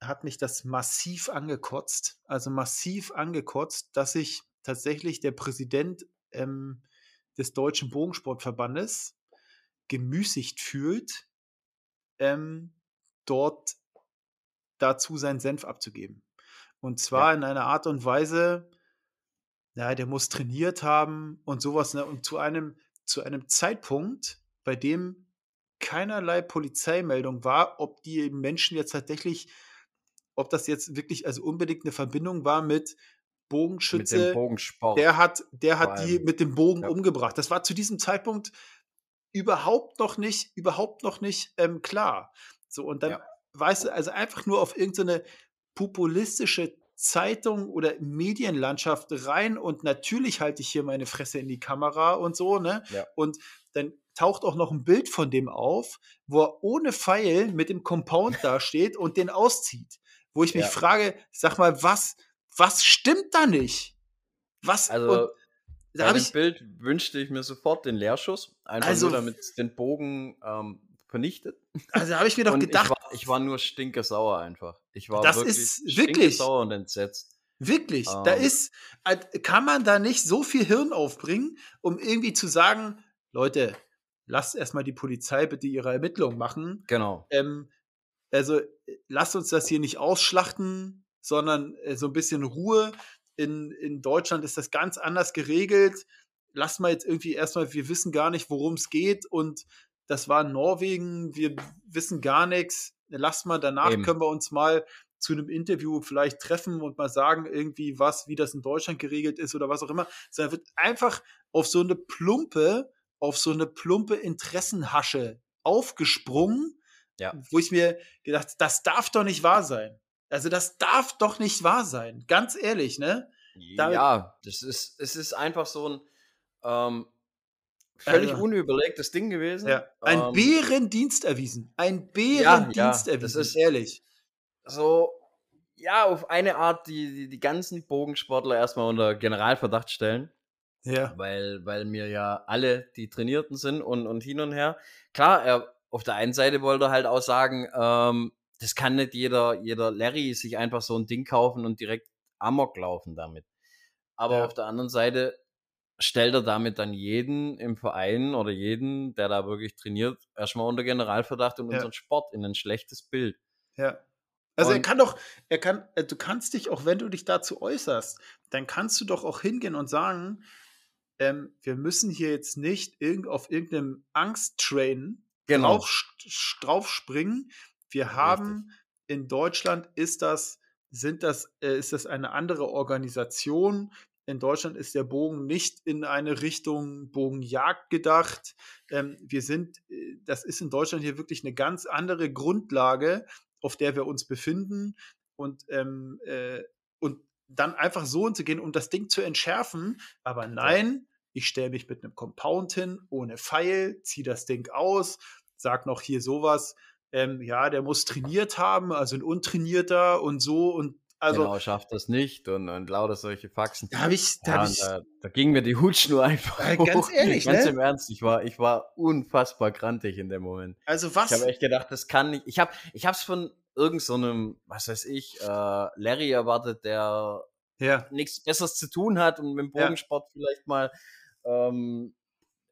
hat mich das massiv angekotzt, also massiv angekotzt, dass sich tatsächlich der Präsident ähm, des Deutschen Bogensportverbandes gemüßigt fühlt, ähm, dort dazu seinen Senf abzugeben. Und zwar ja. in einer Art und Weise, ja, der muss trainiert haben und sowas, ne? Und zu einem, zu einem Zeitpunkt, bei dem keinerlei Polizeimeldung war, ob die Menschen jetzt tatsächlich, ob das jetzt wirklich also unbedingt eine Verbindung war mit Bogenschütze, mit dem Bogensport. der hat, der hat die mit dem Bogen ja. umgebracht. Das war zu diesem Zeitpunkt überhaupt noch nicht, überhaupt noch nicht ähm, klar. So, und dann, ja. weißt du, also einfach nur auf irgendeine populistische Zeitung oder Medienlandschaft rein und natürlich halte ich hier meine Fresse in die Kamera und so, ne? Ja. Und dann taucht auch noch ein Bild von dem auf, wo er ohne Pfeil mit dem Compound dasteht und den auszieht. Wo ich mich ja. frage, sag mal, was, was stimmt da nicht? Was? Also, da bei dem Bild wünschte ich mir sofort den Leerschuss, einfach also, nur damit den Bogen ähm, vernichtet. Also habe ich mir (laughs) doch gedacht. Ich war, ich war, nur stinkesauer einfach. Ich war das wirklich ist wirklich sauer und entsetzt. Wirklich, ähm, da ist, kann man da nicht so viel Hirn aufbringen, um irgendwie zu sagen, Leute, lasst erstmal die Polizei bitte ihre Ermittlungen machen. Genau. Ähm, also lasst uns das hier nicht ausschlachten, sondern äh, so ein bisschen Ruhe. In, in Deutschland ist das ganz anders geregelt. Lasst mal jetzt irgendwie erstmal, wir wissen gar nicht, worum es geht und das war Norwegen, wir wissen gar nichts. Lass mal, danach Eben. können wir uns mal zu einem Interview vielleicht treffen und mal sagen, irgendwie was, wie das in Deutschland geregelt ist oder was auch immer. Sondern wird einfach auf so eine plumpe, auf so eine plumpe Interessenhasche aufgesprungen, ja. wo ich mir gedacht, das darf doch nicht wahr sein. Also das darf doch nicht wahr sein. Ganz ehrlich, ne? Damit ja, das ist, es ist einfach so ein, ähm, Völlig also, unüberlegtes Ding gewesen. Ja. Ein ähm, Bärendienst erwiesen. Ein Bärendienst ja, ja, erwiesen. Das ist ehrlich. So, ja, auf eine Art die, die, die ganzen Bogensportler erstmal unter Generalverdacht stellen. Ja. Weil, weil mir ja alle die Trainierten sind und, und hin und her. Klar, er, auf der einen Seite wollte er halt auch sagen, ähm, das kann nicht jeder, jeder Larry sich einfach so ein Ding kaufen und direkt Amok laufen damit. Aber ja. auf der anderen Seite stellt er damit dann jeden im Verein oder jeden, der da wirklich trainiert, erstmal unter Generalverdacht und ja. unseren Sport in ein schlechtes Bild. Ja. Also und er kann doch, er kann, äh, du kannst dich auch, wenn du dich dazu äußerst, dann kannst du doch auch hingehen und sagen, ähm, wir müssen hier jetzt nicht irgend, auf irgendeinem Angsttrain genau. drauf, draufspringen. Wir haben Richtig. in Deutschland ist das, sind das, äh, ist das eine andere Organisation, in Deutschland ist der Bogen nicht in eine Richtung Bogenjagd gedacht. Ähm, wir sind, äh, das ist in Deutschland hier wirklich eine ganz andere Grundlage, auf der wir uns befinden. Und, ähm, äh, und dann einfach so hinzugehen, um das Ding zu entschärfen. Aber nein, ich stelle mich mit einem Compound hin, ohne Pfeil, ziehe das Ding aus, sag noch hier sowas. Ähm, ja, der muss trainiert haben, also ein Untrainierter und so und also, genau, schafft das nicht und, und lauter solche Faxen. Da, ich, da, ja, ich, da, da ging mir die Hutschnur (laughs) einfach. Äh, ganz ehrlich, ganz ne? im Ernst, ich war, ich war unfassbar grantig in dem Moment. Also was? Ich habe echt gedacht, das kann nicht. Ich habe, ich habe es von irgendeinem, so was weiß ich, äh, Larry erwartet, der ja. nichts Besseres zu tun hat und mit dem Bogensport ja. vielleicht mal ähm,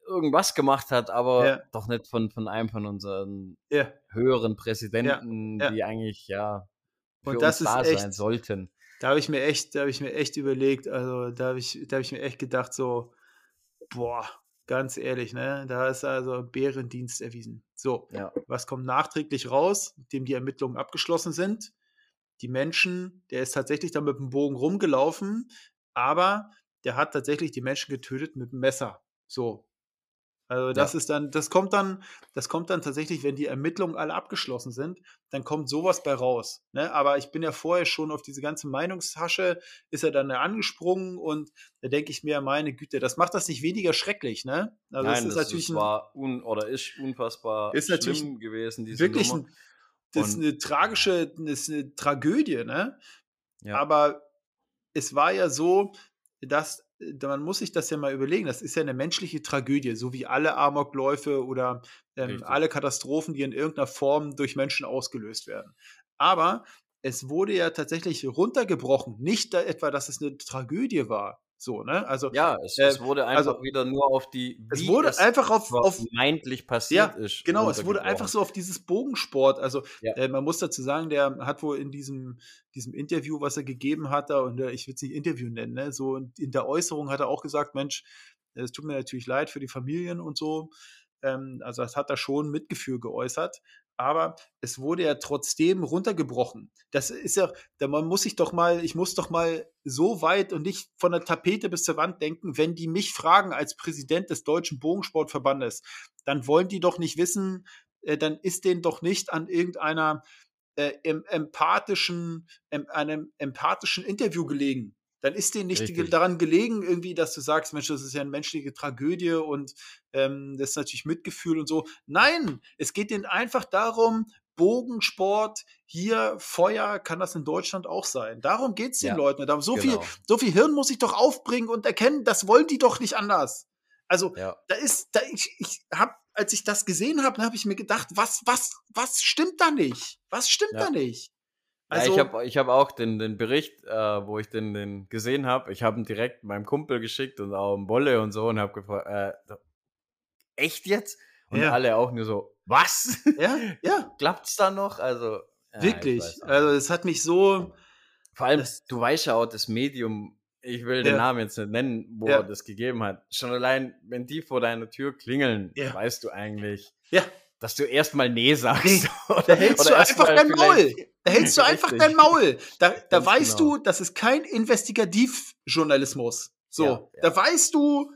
irgendwas gemacht hat, aber ja. doch nicht von, von einem von unseren höheren Präsidenten, die eigentlich ja und das ist echt, sein sollten. Da habe ich mir echt, da habe ich mir echt überlegt, also da habe ich, da habe ich mir echt gedacht, so, boah, ganz ehrlich, ne, da ist also Bärendienst erwiesen. So, ja. was kommt nachträglich raus, nachdem die Ermittlungen abgeschlossen sind? Die Menschen, der ist tatsächlich da mit dem Bogen rumgelaufen, aber der hat tatsächlich die Menschen getötet mit dem Messer. So, also das ja. ist dann, das kommt dann, das kommt dann tatsächlich, wenn die Ermittlungen alle abgeschlossen sind, dann kommt sowas bei raus. Ne? Aber ich bin ja vorher schon auf diese ganze Meinungstasche, ist er dann angesprungen und da denke ich mir, meine Güte, das macht das nicht weniger schrecklich, ne? Also Nein, das, ist natürlich ist, war un oder ist unfassbar ist natürlich gewesen, diese wirklich Nummer. Ein, das ist eine tragische, das ist eine Tragödie, ne? Ja. Aber es war ja so, dass man muss sich das ja mal überlegen, das ist ja eine menschliche Tragödie, so wie alle Amokläufe oder ähm, alle Katastrophen, die in irgendeiner Form durch Menschen ausgelöst werden. Aber es wurde ja tatsächlich runtergebrochen. Nicht da etwa, dass es eine Tragödie war. So, ne? Also, ja, es, äh, es wurde einfach also, wieder nur auf die. Es wurde es einfach auf, auf meintlich passiert ja, ist. Genau, es wurde einfach so auf dieses Bogensport. Also, ja. äh, man muss dazu sagen, der hat wohl in diesem, diesem Interview, was er gegeben hat, und äh, ich will es nicht Interview nennen, ne? so in der Äußerung hat er auch gesagt: Mensch, es tut mir natürlich leid für die Familien und so. Ähm, also, das hat er schon Mitgefühl geäußert aber es wurde ja trotzdem runtergebrochen. Das ist ja, man muss sich doch mal, ich muss doch mal so weit und nicht von der Tapete bis zur Wand denken, wenn die mich fragen als Präsident des Deutschen Bogensportverbandes, dann wollen die doch nicht wissen, äh, dann ist denen doch nicht an irgendeiner äh, empathischen, em, einem empathischen Interview gelegen dann ist dir nicht Richtig. daran gelegen, irgendwie, dass du sagst, Mensch, das ist ja eine menschliche Tragödie und ähm, das ist natürlich Mitgefühl und so. Nein, es geht denen einfach darum, Bogensport, hier Feuer, kann das in Deutschland auch sein. Darum geht es den ja, Leuten. So, genau. viel, so viel Hirn muss ich doch aufbringen und erkennen, das wollen die doch nicht anders. Also, ja. da ist, da, ich, ich habe, als ich das gesehen habe, habe ich mir gedacht, was, was, was stimmt da nicht? Was stimmt ja. da nicht? Also, ja, ich habe ich hab auch den, den Bericht, äh, wo ich den, den gesehen habe, ich habe ihn direkt meinem Kumpel geschickt und auch im Bolle und so und habe gefragt, äh, echt jetzt? Und ja. alle auch nur so, was? (laughs) Ja, ja. Klappt's da noch? Also. Ja, Wirklich. Also, es hat mich so. Vor allem, du weißt ja auch, das Medium, ich will den Namen jetzt nicht nennen, wo er das gegeben hat. Schon allein, wenn die vor deiner Tür klingeln, weißt du eigentlich. Ja dass du erstmal Nee sagst. Nee, (laughs) da hältst du einfach dein Maul. Da hältst du (laughs) einfach dein Maul. Da, da weißt genau. du, das ist kein Investigativjournalismus. So, ja, ja. da weißt du,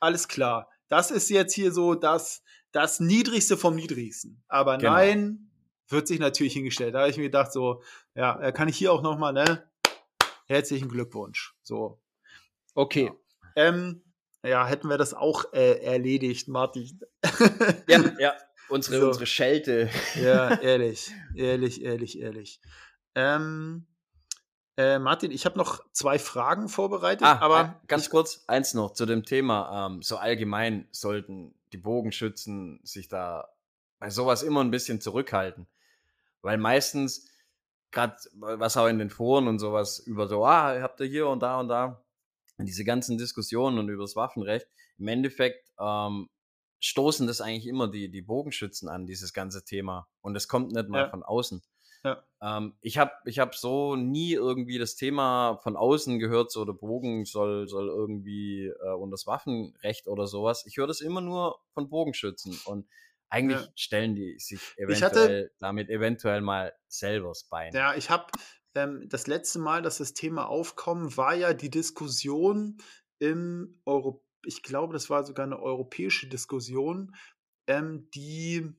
alles klar. Das ist jetzt hier so das, das Niedrigste vom Niedrigsten. Aber genau. nein, wird sich natürlich hingestellt. Da habe ich mir gedacht, so, ja, kann ich hier auch nochmal, ne? Herzlichen Glückwunsch. So. Okay. Ja. Ähm, ja, hätten wir das auch äh, erledigt, Martin. ja, (laughs) ja, Unsere, so. unsere Schelte. Ja, (laughs) ehrlich, ehrlich, ehrlich, ehrlich. Ähm, äh, Martin, ich habe noch zwei Fragen vorbereitet, ah, aber. Ganz kurz, eins noch zu dem Thema. Ähm, so allgemein sollten die Bogenschützen sich da bei sowas immer ein bisschen zurückhalten. Weil meistens, gerade was auch in den Foren und sowas über so, ah, habt ihr hier und da und da, diese ganzen Diskussionen und über das Waffenrecht, im Endeffekt ähm, stoßen das eigentlich immer die, die Bogenschützen an, dieses ganze Thema. Und es kommt nicht mal ja. von außen. Ja. Ähm, ich habe ich hab so nie irgendwie das Thema von außen gehört, so der Bogen soll, soll irgendwie äh, unter das Waffenrecht oder sowas. Ich höre das immer nur von Bogenschützen. Und eigentlich ja. stellen die sich eventuell hatte, damit eventuell mal selber das Bein. Ja, ich habe ähm, das letzte Mal, dass das Thema aufkommt, war ja die Diskussion im Europäischen ich glaube, das war sogar eine europäische Diskussion, ähm, die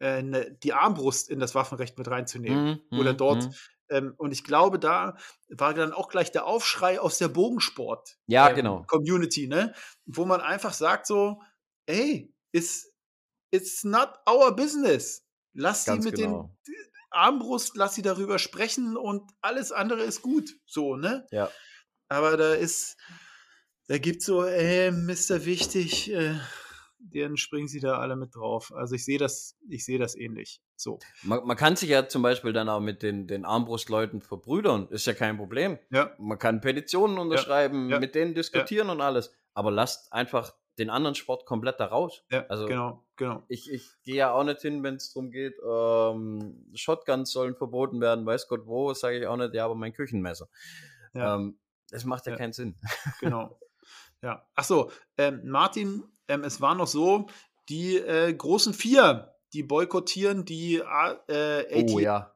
äh, ne, die Armbrust in das Waffenrecht mit reinzunehmen. Mm, oder dort. Mm. Ähm, und ich glaube, da war dann auch gleich der Aufschrei aus der Bogensport ja, ähm, genau. Community, ne? Wo man einfach sagt so, ey, it's, it's not our business. Lass Ganz sie mit genau. den Armbrust, lass sie darüber sprechen und alles andere ist gut. So, ne? Ja. Aber da ist, da gibt so, ey, Mr. Wichtig, äh, dann springen sie da alle mit drauf. Also ich sehe das, ich sehe das ähnlich. So. Man, man, kann sich ja zum Beispiel dann auch mit den, den Armbrustleuten verbrüdern, ist ja kein Problem. Ja. Man kann Petitionen unterschreiben, ja. Ja. mit denen diskutieren und alles. Aber lasst einfach den anderen Sport komplett da raus. Ja, also genau, genau. Ich, ich gehe ja auch nicht hin, wenn es darum geht, ähm, Shotguns sollen verboten werden, weiß Gott wo, sage ich auch nicht, ja, aber mein Küchenmesser. Ja. Ähm, das macht ja, keinen Sinn. Genau. (laughs) Ja. Ach so, ähm, Martin, ähm, es war noch so, die äh, großen vier, die boykottieren die äh, AT. Oh ja.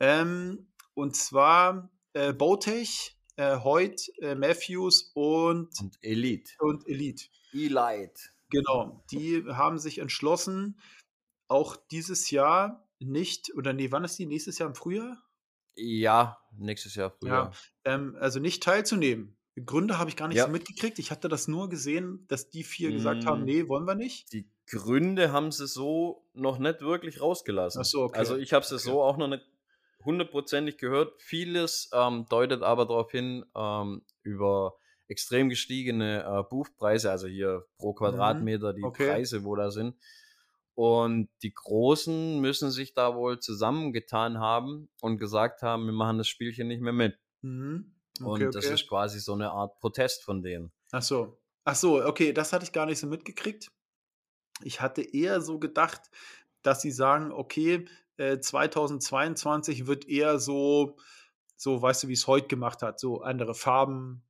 Ähm, und zwar äh, Botech, äh, Hoyt, äh, Matthews und, und Elite. Und Elite. Elite. Genau. Die haben sich entschlossen, auch dieses Jahr nicht, oder nee, wann ist die? Nächstes Jahr im Frühjahr? Ja, nächstes Jahr Frühjahr. Ja, ähm, also nicht teilzunehmen Gründe habe ich gar nicht ja. so mitgekriegt. Ich hatte das nur gesehen, dass die vier gesagt haben, hm. nee, wollen wir nicht. Die Gründe haben sie so noch nicht wirklich rausgelassen. So, okay. Also ich habe es okay. so auch noch nicht hundertprozentig gehört. Vieles ähm, deutet aber darauf hin, ähm, über extrem gestiegene äh, Buchpreise, also hier pro mhm. Quadratmeter die okay. Preise, wo da sind. Und die Großen müssen sich da wohl zusammengetan haben und gesagt haben, wir machen das Spielchen nicht mehr mit. Mhm. Okay, und das okay. ist quasi so eine Art Protest von denen. Ach so. Ach so, okay, das hatte ich gar nicht so mitgekriegt. Ich hatte eher so gedacht, dass sie sagen, okay, äh, 2022 wird eher so, so, weißt du, wie es heute gemacht hat, so andere Farben,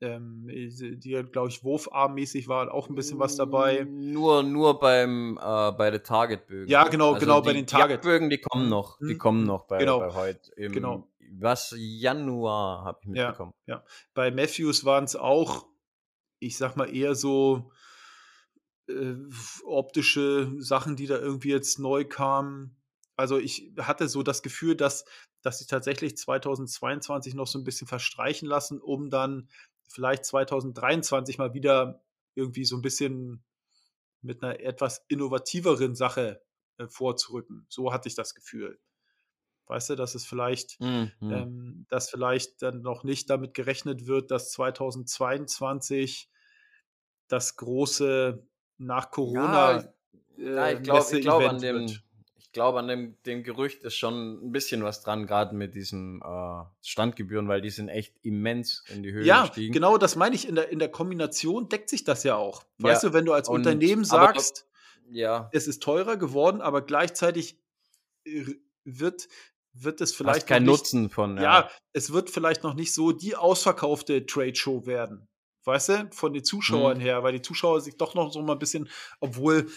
ähm, die, glaube ich, wurfarmmäßig war auch ein bisschen was dabei. Nur, nur beim, äh, bei den Targetbögen. Ja, genau, also genau, bei den Targetbögen, die kommen noch, die hm, kommen noch bei, genau. bei heute. Im, genau. Was, Januar habe ich mitbekommen. Ja, ja. Bei Matthews waren es auch, ich sag mal, eher so äh, optische Sachen, die da irgendwie jetzt neu kamen. Also ich hatte so das Gefühl, dass, dass sie tatsächlich 2022 noch so ein bisschen verstreichen lassen, um dann vielleicht 2023 mal wieder irgendwie so ein bisschen mit einer etwas innovativeren Sache äh, vorzurücken. So hatte ich das Gefühl. Weißt du, dass es vielleicht, mhm. ähm, dass vielleicht dann noch nicht damit gerechnet wird, dass 2022 das große nach Corona. Ja, ich, äh, glaube glaub an dem, wird ich glaube, an dem, dem Gerücht ist schon ein bisschen was dran, gerade mit diesen äh, Standgebühren, weil die sind echt immens in die Höhe ja, gestiegen. Ja, genau, das meine ich. In der, in der Kombination deckt sich das ja auch. Weißt ja, du, wenn du als und, Unternehmen sagst, aber, ja. es ist teurer geworden, aber gleichzeitig wird, wird es vielleicht. Hast kein nicht, Nutzen von. Ja. ja, es wird vielleicht noch nicht so die ausverkaufte Trade Show werden weißt du, von den Zuschauern mhm. her, weil die Zuschauer sich doch noch so mal ein bisschen, obwohl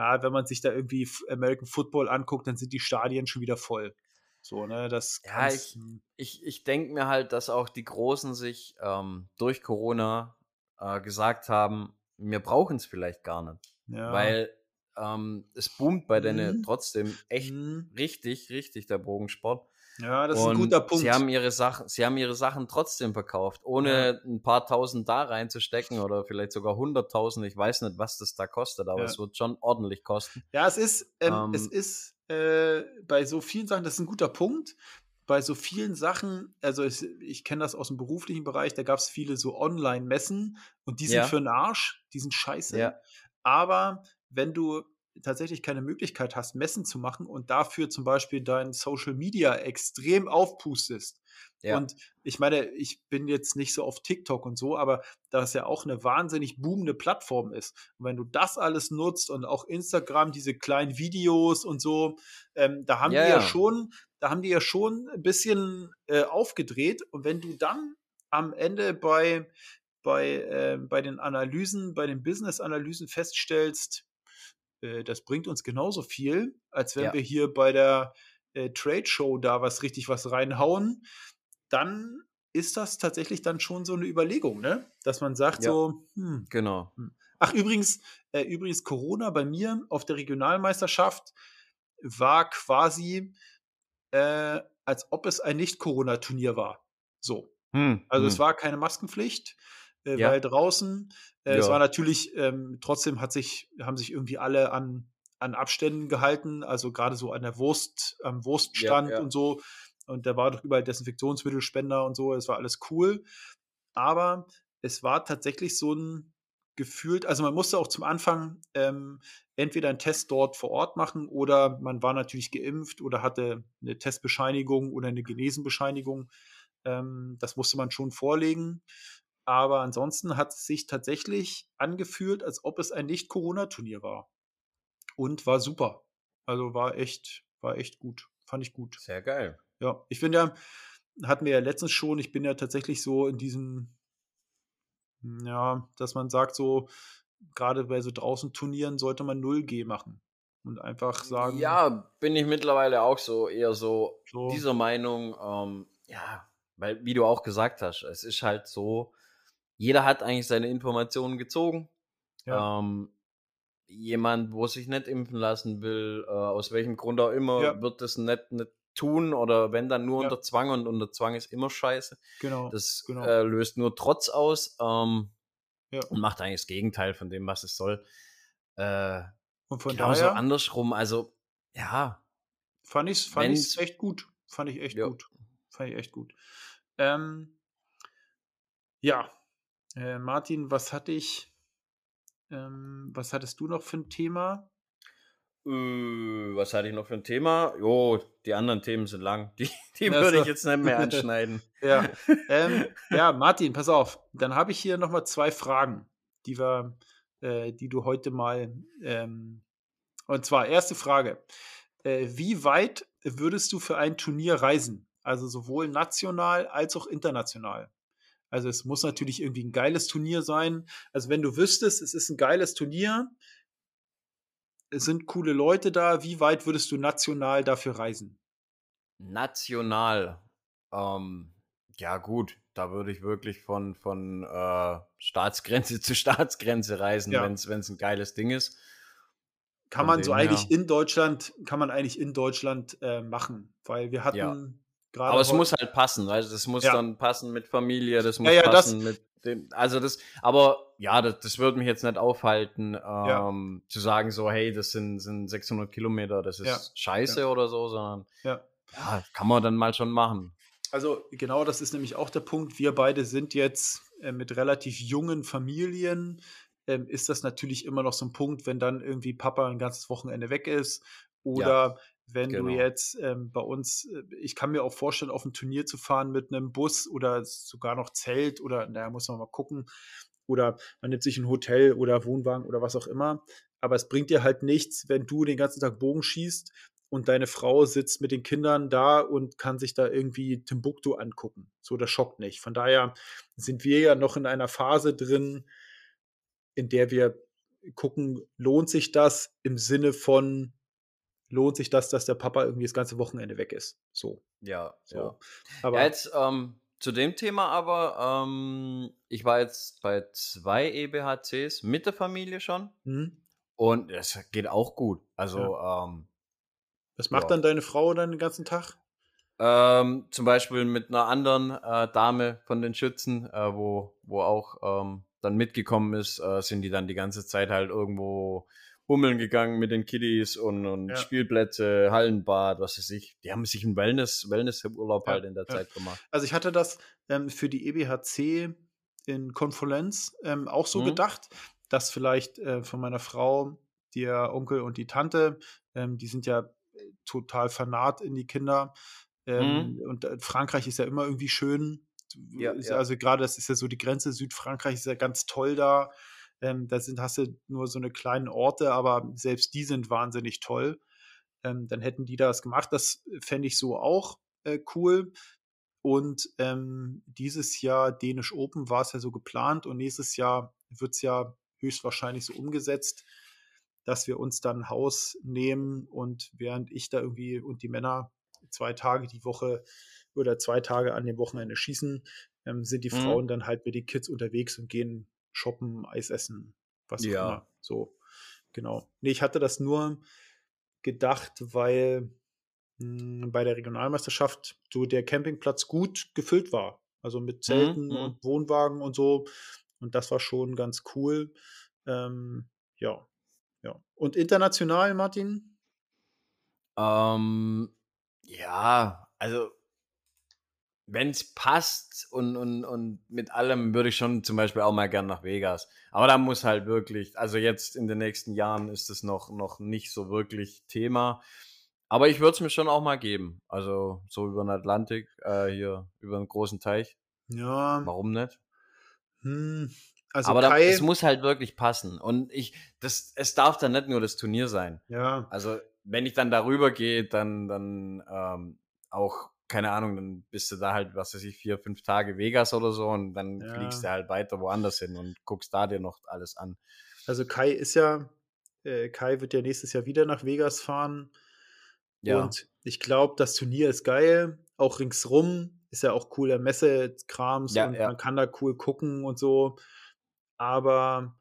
ja, wenn man sich da irgendwie American Football anguckt, dann sind die Stadien schon wieder voll. So, ne, das Ja, ich, ich, ich denke mir halt, dass auch die Großen sich ähm, durch Corona äh, gesagt haben, wir brauchen es vielleicht gar nicht. Ja. Weil ähm, es boomt bei mhm. denen trotzdem echt mhm. richtig, richtig der Bogensport. Ja, das ist ein guter Punkt. Sie haben ihre Sachen, sie haben ihre Sachen trotzdem verkauft, ohne ja. ein paar tausend da reinzustecken oder vielleicht sogar hunderttausend. Ich weiß nicht, was das da kostet, aber ja. es wird schon ordentlich kosten. Ja, es ist, ähm, ähm, es ist äh, bei so vielen Sachen, das ist ein guter Punkt. Bei so vielen Sachen, also ich, ich kenne das aus dem beruflichen Bereich, da gab es viele so Online-Messen und die sind ja. für den Arsch, die sind scheiße. Aber wenn du tatsächlich keine Möglichkeit hast, Messen zu machen und dafür zum Beispiel dein Social Media extrem aufpustest. Ja. Und ich meine, ich bin jetzt nicht so auf TikTok und so, aber das ja auch eine wahnsinnig boomende Plattform ist. Und wenn du das alles nutzt und auch Instagram, diese kleinen Videos und so, ähm, da haben ja, die ja, ja, schon, da haben die ja schon ein bisschen äh, aufgedreht. Und wenn du dann am Ende bei, bei, äh, bei den Analysen, bei den Business-Analysen feststellst, äh, das bringt uns genauso viel, als wenn ja. wir hier bei der äh, Trade Show da was richtig was reinhauen. Dann ist das tatsächlich dann schon so eine Überlegung, ne? Dass man sagt ja. so, hm, genau. Hm. Ach, übrigens, äh, übrigens, Corona bei mir auf der Regionalmeisterschaft war quasi, äh, als ob es ein Nicht-Corona-Turnier war. So. Hm, also hm. es war keine Maskenpflicht äh, ja. weil draußen, äh, ja. es war natürlich, ähm, trotzdem hat sich, haben sich irgendwie alle an, an Abständen gehalten, also gerade so an der Wurst, am Wurststand ja, und so. Und da war doch überall Desinfektionsmittelspender und so, es war alles cool. Aber es war tatsächlich so ein gefühlt, also man musste auch zum Anfang ähm, entweder einen Test dort vor Ort machen oder man war natürlich geimpft oder hatte eine Testbescheinigung oder eine Genesenbescheinigung. Ähm, das musste man schon vorlegen. Aber ansonsten hat es sich tatsächlich angefühlt, als ob es ein Nicht-Corona-Turnier war. Und war super. Also war echt, war echt gut. Fand ich gut. Sehr geil. Ja, ich bin ja, hatten wir ja letztens schon, ich bin ja tatsächlich so in diesem, ja, dass man sagt, so, gerade bei so draußen Turnieren sollte man 0G machen. Und einfach sagen. Ja, bin ich mittlerweile auch so, eher so, so. dieser Meinung, ähm, ja, weil, wie du auch gesagt hast, es ist halt so, jeder hat eigentlich seine Informationen gezogen. Ja. Ähm, jemand, wo sich nicht impfen lassen will, äh, aus welchem Grund auch immer, ja. wird das nicht, nicht tun oder wenn dann nur ja. unter Zwang und unter Zwang ist immer scheiße. Genau. Das genau. Äh, löst nur Trotz aus ähm, ja. und macht eigentlich das Gegenteil von dem, was es soll. Äh, und von daher. so andersrum, also ja. Fand ich es fand echt gut. Fand ich echt gut. Fand ich echt gut. Ähm, ja, Äh, Martin, was hatte ich? Ähm, was hattest du noch für ein Thema? Äh, was hatte ich noch für ein Thema? Jo, die anderen Themen sind lang. (laughs) Die, die würde ich jetzt nicht mehr (laughs) anschneiden. ja. (laughs) Ähm, ja, Martin, pass auf. Dann habe ich hier nochmal zwei Fragen, die wir, äh, die du heute mal. Ähm, und zwar, erste Frage. Äh, wie weit würdest du für ein Turnier reisen? Also sowohl national als auch international. Also es muss natürlich irgendwie ein geiles Turnier sein. Also wenn du wüsstest, es ist ein geiles Turnier, es sind coole Leute da, wie weit würdest du national dafür reisen? National. Ähm, ja gut, da würde ich wirklich von, von äh, Staatsgrenze (laughs) zu Staatsgrenze reisen, ja. wenn es ein geiles Ding ist. Kann man so eigentlich her. in Deutschland, kann man eigentlich in Deutschland äh, machen, weil wir hatten ja. Gerade. Aber es muss halt passen, weißt das muss ja. dann passen mit Familie, das muss passen das, mit dem, also das, aber ja, das, das würde mich jetzt nicht aufhalten, ähm, zu sagen so, hey, das sind, sind 600 Kilometer, das ist scheiße oder so, sondern ja. kann man dann mal schon machen. Also genau, das ist nämlich auch der Punkt. Wir beide sind jetzt äh, mit relativ jungen Familien ähm, ist das natürlich immer noch so ein Punkt, wenn dann irgendwie Papa ein ganzes Wochenende weg ist oder ja, wenn genau. du jetzt ähm, bei uns, äh, ich kann mir auch vorstellen, auf ein Turnier zu fahren mit einem Bus oder sogar noch Zelt oder, naja, muss man mal gucken. Oder man nimmt sich ein Hotel oder Wohnwagen oder was auch immer. Aber es bringt dir halt nichts, wenn du den ganzen Tag Bogen schießt und deine Frau sitzt mit den Kindern da und kann sich da irgendwie Timbuktu angucken. So, das schockt nicht. Von daher sind wir ja noch in einer Phase drin, in der wir gucken, lohnt sich das im Sinne von, lohnt sich das, dass der Papa irgendwie das ganze Wochenende weg ist. So. Ja, so. Ja. Aber ja, jetzt ähm, zu dem Thema aber, ähm, ich war jetzt bei zwei EBHCs mit der Familie schon mhm. und es geht auch gut. Also, ja. ähm, was macht ja. dann deine Frau dann den ganzen Tag? Ähm, zum Beispiel mit einer anderen äh, Dame von den Schützen, äh, wo, wo auch ähm, dann mitgekommen ist, äh, sind die dann die ganze Zeit halt irgendwo bummeln gegangen mit den Kiddies und, und ja. Spielplätze, Hallenbad, was weiß ich. Die haben sich einen Wellness, Wellness-Urlaub ja, halt in der ja. Zeit gemacht. Also ich hatte das ähm, für die EBHC in Konferenz ähm, auch so mhm. gedacht, dass vielleicht äh, von meiner Frau der Onkel und die Tante, ähm, die sind ja total fanat in die Kinder. Ähm, mhm. Und äh, Frankreich ist ja immer irgendwie schön. Ja, ja. Also gerade das ist ja so die Grenze Südfrankreich ist ja ganz toll da. Ähm, da sind, hast du nur so eine kleinen Orte, aber selbst die sind wahnsinnig toll. Ähm, dann hätten die das gemacht. Das fände ich so auch äh, cool. Und ähm, dieses Jahr Dänisch Open war es ja so geplant und nächstes Jahr wird es ja höchstwahrscheinlich so umgesetzt, dass wir uns dann ein Haus nehmen und während ich da irgendwie und die Männer zwei Tage die Woche oder zwei Tage an dem Wochenende schießen, ähm, sind die mhm. Frauen dann halt mit den Kids unterwegs und gehen shoppen, Eis essen, was ja. auch immer. So, genau. Nee, ich hatte das nur gedacht, weil mh, hm, bei der Regionalmeisterschaft so der Campingplatz gut gefüllt war. Also mit mhm, Zelten mhm. und Wohnwagen und so. Und das war schon ganz cool. Ähm, ja, ja. Und international, Martin? Ähm, ja, also wenn es passt und, und, und mit allem würde ich schon zum Beispiel auch mal gern nach Vegas. Aber da muss halt wirklich, also jetzt in den nächsten Jahren ist es noch, noch nicht so wirklich Thema. Aber ich würde es mir schon auch mal geben. Also so über den Atlantik, äh, hier über einen großen Teich. Ja. Warum nicht? Hm, also Aber Kai, da, es muss halt wirklich passen. Und ich, das, es darf dann nicht nur das Turnier sein. Ja. Also wenn ich dann darüber gehe, dann, dann ähm, auch keine Ahnung, dann bist du da halt, was weiß ich, vier, fünf Tage Vegas oder so und dann ja. fliegst du halt weiter woanders hin und guckst da dir noch alles an. Also Kai ist ja, äh, Kai wird ja nächstes Jahr wieder nach Vegas fahren. Ja. Und ich glaube, das Turnier ist geil. Auch ringsrum ist ja auch cooler Messekrams ja, und ja. man kann da cool gucken und so. Aber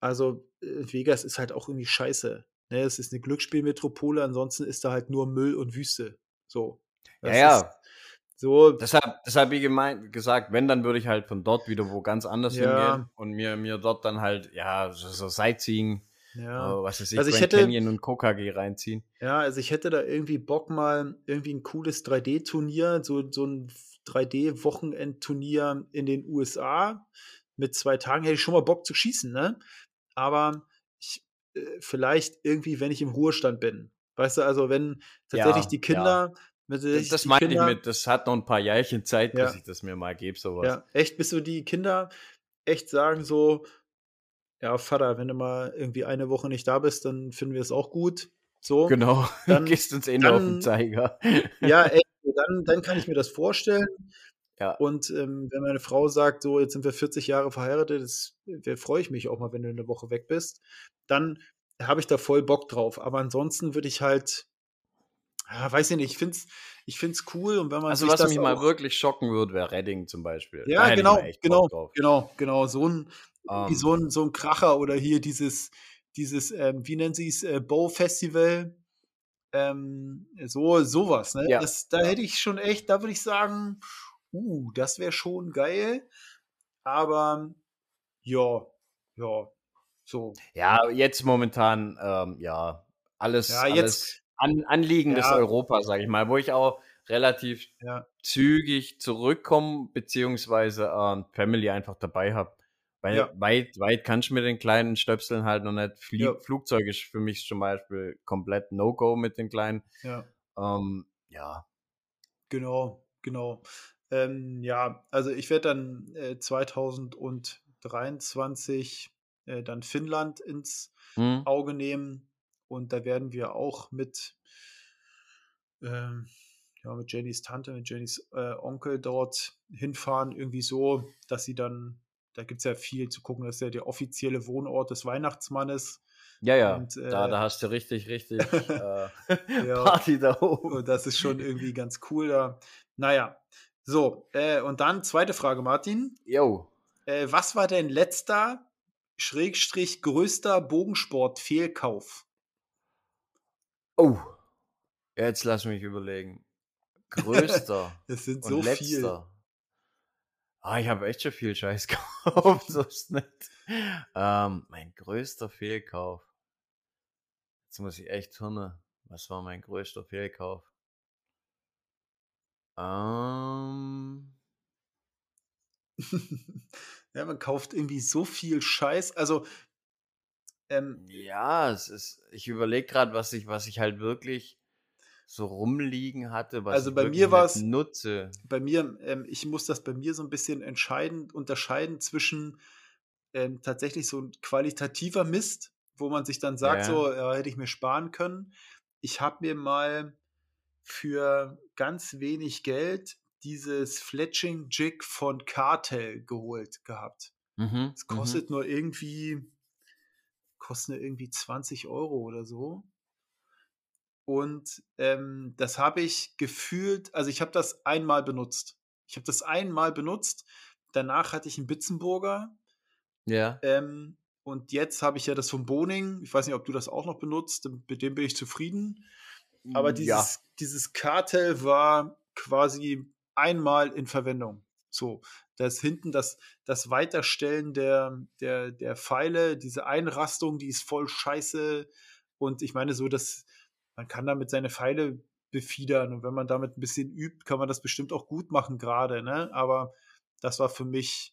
also äh, Vegas ist halt auch irgendwie scheiße. Ne? Es ist eine Glücksspielmetropole, ansonsten ist da halt nur Müll und Wüste. So. Das ja, ja. So. Deshalb, deshalb wie gemeint, gesagt, wenn, dann würde ich halt von dort wieder wo ganz anders ja. hingehen und mir, mir dort dann halt, ja, so, so Sightseeing, ja. Uh, was weiß ich, also ich Grand hätte, Canyon und KKG reinziehen. Ja, also ich hätte da irgendwie Bock mal irgendwie ein cooles 3D-Turnier, so, so ein 3D-Wochenendturnier in den USA mit zwei Tagen. Hätte ich schon mal Bock zu schießen, ne? Aber ich, äh, vielleicht irgendwie, wenn ich im Ruhestand bin. Weißt du, also wenn tatsächlich ja, die Kinder. Ja. Das, das meine ich mit, das hat noch ein paar Jährchen Zeit, ja. bis ich das mir mal gebe, sowas. Ja, echt, bis so die Kinder echt sagen so, ja, Vater, wenn du mal irgendwie eine Woche nicht da bist, dann finden wir es auch gut. So. Genau, (laughs) dann gehst uns eh nur auf den Zeiger. Ja, (laughs) ey, dann, dann kann ich mir das vorstellen. Ja. Und ähm, wenn meine Frau sagt, so, jetzt sind wir 40 Jahre verheiratet, das, da freue ich mich auch mal, wenn du eine Woche weg bist, dann habe ich da voll Bock drauf. Aber ansonsten würde ich halt, ja, weiß ich nicht, ich finde es ich find's cool und wenn man Also, was mich mal wirklich schocken würde, wäre Redding zum Beispiel. Ja, genau, genau, genau, genau, so ein, um. Ähm. so ein, so ein Kracher oder hier dieses, dieses, ähm, wie nennen sie es, äh, Bow Festival, ähm, so, sowas, ne? Ja. Das, da hätte ich schon echt, da würde ich sagen, uh, das wäre schon geil. Aber ja, ja, so. Ja, jetzt momentan, ähm, ja, alles, ja, jetzt, alles an, Anliegen des Europa, sage ich mal, wo ich auch relativ zügig zurückkomme, beziehungsweise äh, Family einfach dabei habe. Weil ja. weit, weit kannst du mit den kleinen Stöpseln halt noch nicht. Flie ja. Flugzeug ist für mich zum Beispiel komplett No-Go mit den kleinen. Ja. Ähm, ja. Genau, genau. Ähm, ja, also ich werde dann äh, 2023 äh, dann Finnland ins hm. Auge nehmen und da werden wir auch mit, ähm, ja, mit Jennys Tante, mit Jennys äh, Onkel dort hinfahren, irgendwie so, dass sie dann da gibt es ja viel zu gucken. Das ist ja der offizielle Wohnort des Weihnachtsmannes. Ja, ja, und, äh, da, da hast du richtig, richtig (laughs) äh, Party da oben. Und das ist schon irgendwie ganz cool da. Naja, so, äh, und dann zweite Frage, Martin. Jo. Äh, was war dein letzter, Schrägstrich, größter Bogensport-Fehlkauf? Oh, jetzt lass mich überlegen. (laughs) Größter. Es sind so letzter. viel. Ah, ich habe echt schon viel Scheiß (laughs) gekauft, so ist nicht. Ähm, mein größter Fehlkauf. Jetzt muss ich echt hören. Was war mein größter Fehlkauf? Ähm. (laughs) ja, man kauft irgendwie so viel Scheiß. Also, ähm, ja, es ist. Ich überlege gerade, was ich, was ich halt wirklich so rumliegen hatte, was also bei mir war es nutze. Bei mir, ähm, ich muss das bei mir so ein bisschen entscheiden, unterscheiden zwischen ähm, tatsächlich so ein qualitativer Mist, wo man sich dann sagt, ja. so ja, hätte ich mir sparen können. Ich habe mir mal für ganz wenig Geld dieses Fletching Jig von Cartel geholt gehabt. Mhm, es mhm. kostet nur irgendwie, kostet nur irgendwie 20 Euro oder so. Und ähm, das habe ich gefühlt, also ich habe das einmal benutzt. Ich habe das einmal benutzt. Danach hatte ich einen Bitzenburger. Ja. Ähm, und jetzt habe ich ja das von Boning. Ich weiß nicht, ob du das auch noch benutzt. Mit dem bin ich zufrieden. Aber hm, dieses, ja. dieses Kartell war quasi einmal in Verwendung. So, da ist hinten das, das Weiterstellen der, der, der Pfeile, diese Einrastung, die ist voll scheiße. Und ich meine, so, das, man kann damit seine Pfeile befiedern und wenn man damit ein bisschen übt, kann man das bestimmt auch gut machen gerade, ne? Aber das war für mich,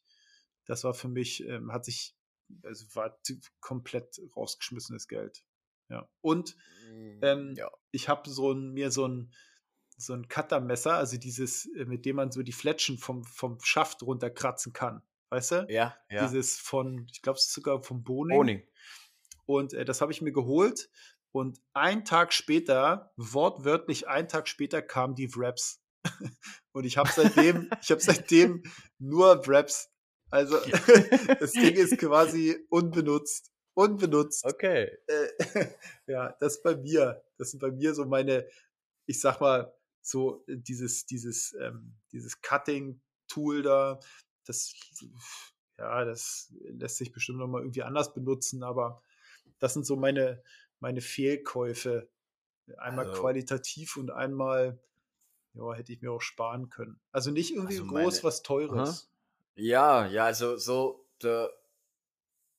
das war für mich, ähm, hat sich, also war komplett rausgeschmissenes Geld. Ja. Und mm, ähm, ja. ich habe so ein, mir so ein, so ein Cuttermesser, also dieses, äh, mit dem man so die Fletschen vom, vom Schaft runterkratzen kann. Weißt du? Ja, ja. Dieses von, ich glaube, es ist sogar vom Boning. Boning. Und äh, das habe ich mir geholt und ein Tag später, wortwörtlich ein Tag später, kamen die Wraps. (laughs) Und ich habe seitdem, ich habe seitdem nur Wraps. Also (laughs) das Ding ist quasi unbenutzt. Unbenutzt. Okay. Äh, (laughs) ja, das ist bei mir. Das sind bei mir so meine, ich sag mal, so dieses, dieses, ähm, dieses Cutting-Tool da, das, ja, das lässt sich bestimmt nochmal irgendwie anders benutzen, aber das sind so meine, meine Fehlkäufe. Einmal also, qualitativ und einmal, ja, hätte ich mir auch sparen können. Also nicht irgendwie also groß meine, was Teures. Aha. Ja, ja, also so der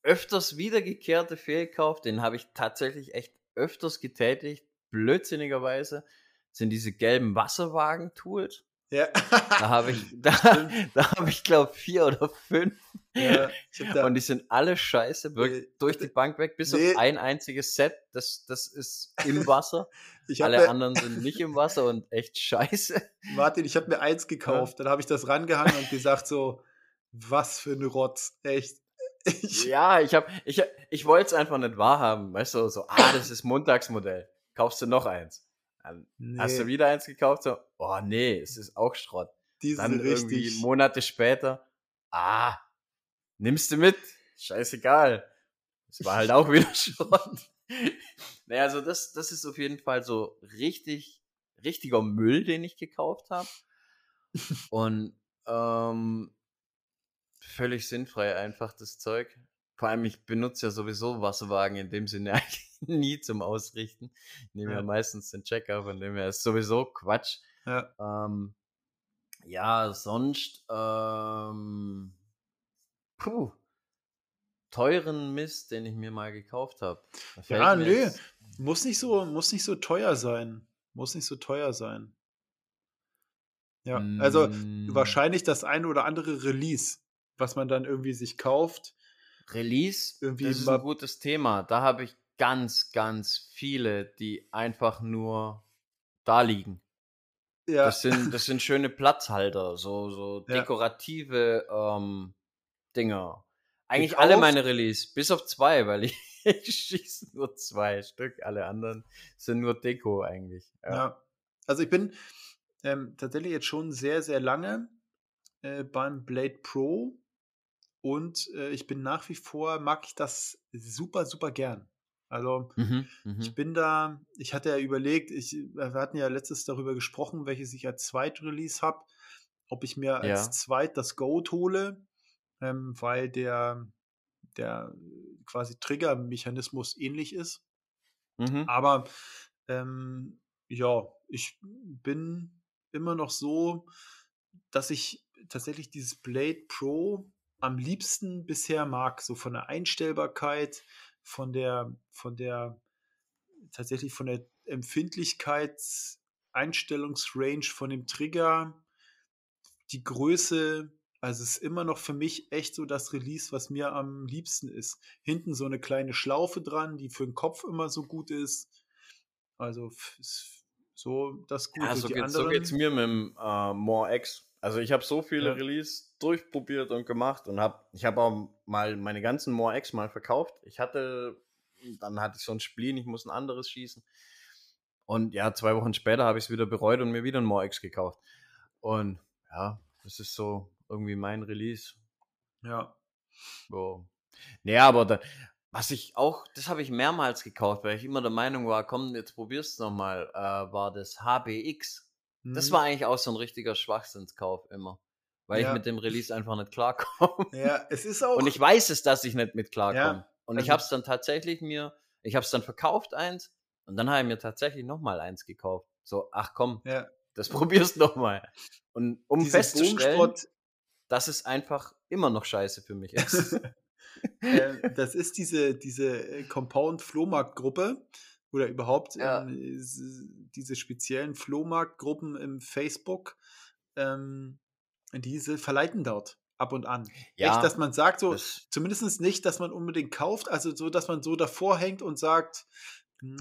öfters wiedergekehrte Fehlkauf, den habe ich tatsächlich echt öfters getätigt, blödsinnigerweise, sind diese gelben Wasserwagen-Tools. Ja. Da habe ich, (laughs) da, da habe ich glaube vier oder fünf. Ja, und die sind alle scheiße, wirklich durch die Bank weg, bis nee. auf ein einziges Set, das, das ist im (laughs) Wasser. alle mir, anderen sind nicht im Wasser und echt scheiße. Martin, ich habe mir eins gekauft, ja. dann habe ich das rangehangen und gesagt so, was für ein Rotz, echt. (laughs) Ich, ja, ich habe, ich, ich wollte es einfach nicht wahrhaben, weißt du, so, ah, das ist Montagsmodell, kaufst du noch eins. Nee. hast du wieder eins gekauft, so, oh nee, es ist auch Schrott. Die dann irgendwie richtig. Monate später, ah, nimmst du mit, scheißegal. Es war halt auch wieder (laughs) Schrott. naja, also das, das ist auf jeden Fall so richtig, richtiger Müll, den ich gekauft habe. Und ähm, völlig sinnfrei einfach das Zeug. Vor allem, ich benutze ja sowieso Wasserwagen in dem Sinne (laughs) eigentlich nie zum Ausrichten. Ich nehme ja. ja meistens den Checker, von dem her ist sowieso Quatsch. Ja, ähm, ja sonst, ähm, puh, teuren Mist, den ich mir mal gekauft habe. Ja, nö, muss nicht so, muss nicht so teuer sein. Muss nicht so teuer sein. Ja, also mm. wahrscheinlich das eine oder andere Release, was man dann irgendwie sich kauft. Release, irgendwie das ist ein gutes Thema. Da habe ich ganz, ganz viele, die einfach nur da liegen. Ja. Das sind, das sind schöne Platzhalter, so, so (laughs) dekorative ja. ähm, Dinger. Eigentlich Gekauft. alle meine Release, bis auf zwei, weil (laughs) ich, ich schieße nur zwei Stück. Alle anderen sind nur Deko eigentlich. Ja, ja. also ich bin ähm, tatsächlich jetzt schon sehr, sehr lange äh, beim Blade Pro und äh, ich bin nach wie vor, mag ich das super, super gern. Also mhm, ich mhm. bin da, ich hatte ja überlegt, ich, wir hatten ja letztes darüber gesprochen, welches ich als Zweitrelease habe, ob ich mir als ja. Zweit das Goat hole, ähm, weil der, der quasi Triggermechanismus ähnlich ist. Mhm. Aber ähm, ja, ich bin immer noch so, dass ich tatsächlich dieses Blade Pro am liebsten bisher mag, so von der Einstellbarkeit, von der, von der, tatsächlich von der Empfindlichkeitseinstellungsrange von dem Trigger, die Größe, also es ist immer noch für mich echt so das Release, was mir am liebsten ist. Hinten so eine kleine Schlaufe dran, die für den Kopf immer so gut ist. Also so das Gute. Ja, so, geht, so geht's mir mit dem äh, More X. Also ich habe so viele ja. Release durchprobiert und gemacht und habe, ich habe auch mal meine ganzen More X mal verkauft. Ich hatte, dann hatte ich so ein Spleen, ich muss ein anderes schießen. Und ja, zwei Wochen später habe ich es wieder bereut und mir wieder ein More X gekauft. Und ja, das ist so irgendwie mein Release. Ja. So. Naja, aber da, was ich auch, das habe ich mehrmals gekauft, weil ich immer der Meinung war, komm, jetzt probierst du nochmal, äh, war das HBX. Das mhm. war eigentlich auch so ein richtiger Schwachsinnskauf immer. Weil ja. ich mit dem Release einfach nicht klarkomme. Ja, es ist auch. Und ich weiß es, dass ich nicht mit klarkomme. Ja, und also ich habe es dann tatsächlich mir, ich habe es dann verkauft eins und dann habe ich mir tatsächlich nochmal eins gekauft. So, ach komm, ja. das (laughs) probierst nochmal. Und um Diese festzustellen, dass es einfach immer noch scheiße für mich ist. (laughs) äh, das ist diese, diese äh, Compound-Flohmarkt-Gruppe oder überhaupt ja. ähm, diese speziellen Flohmarktgruppen im Facebook, ähm, diese verleiten dort ab und an. Ja, Echt, dass man sagt, so, zumindest nicht, dass man unbedingt kauft, also so, dass man so davor hängt und sagt, hm,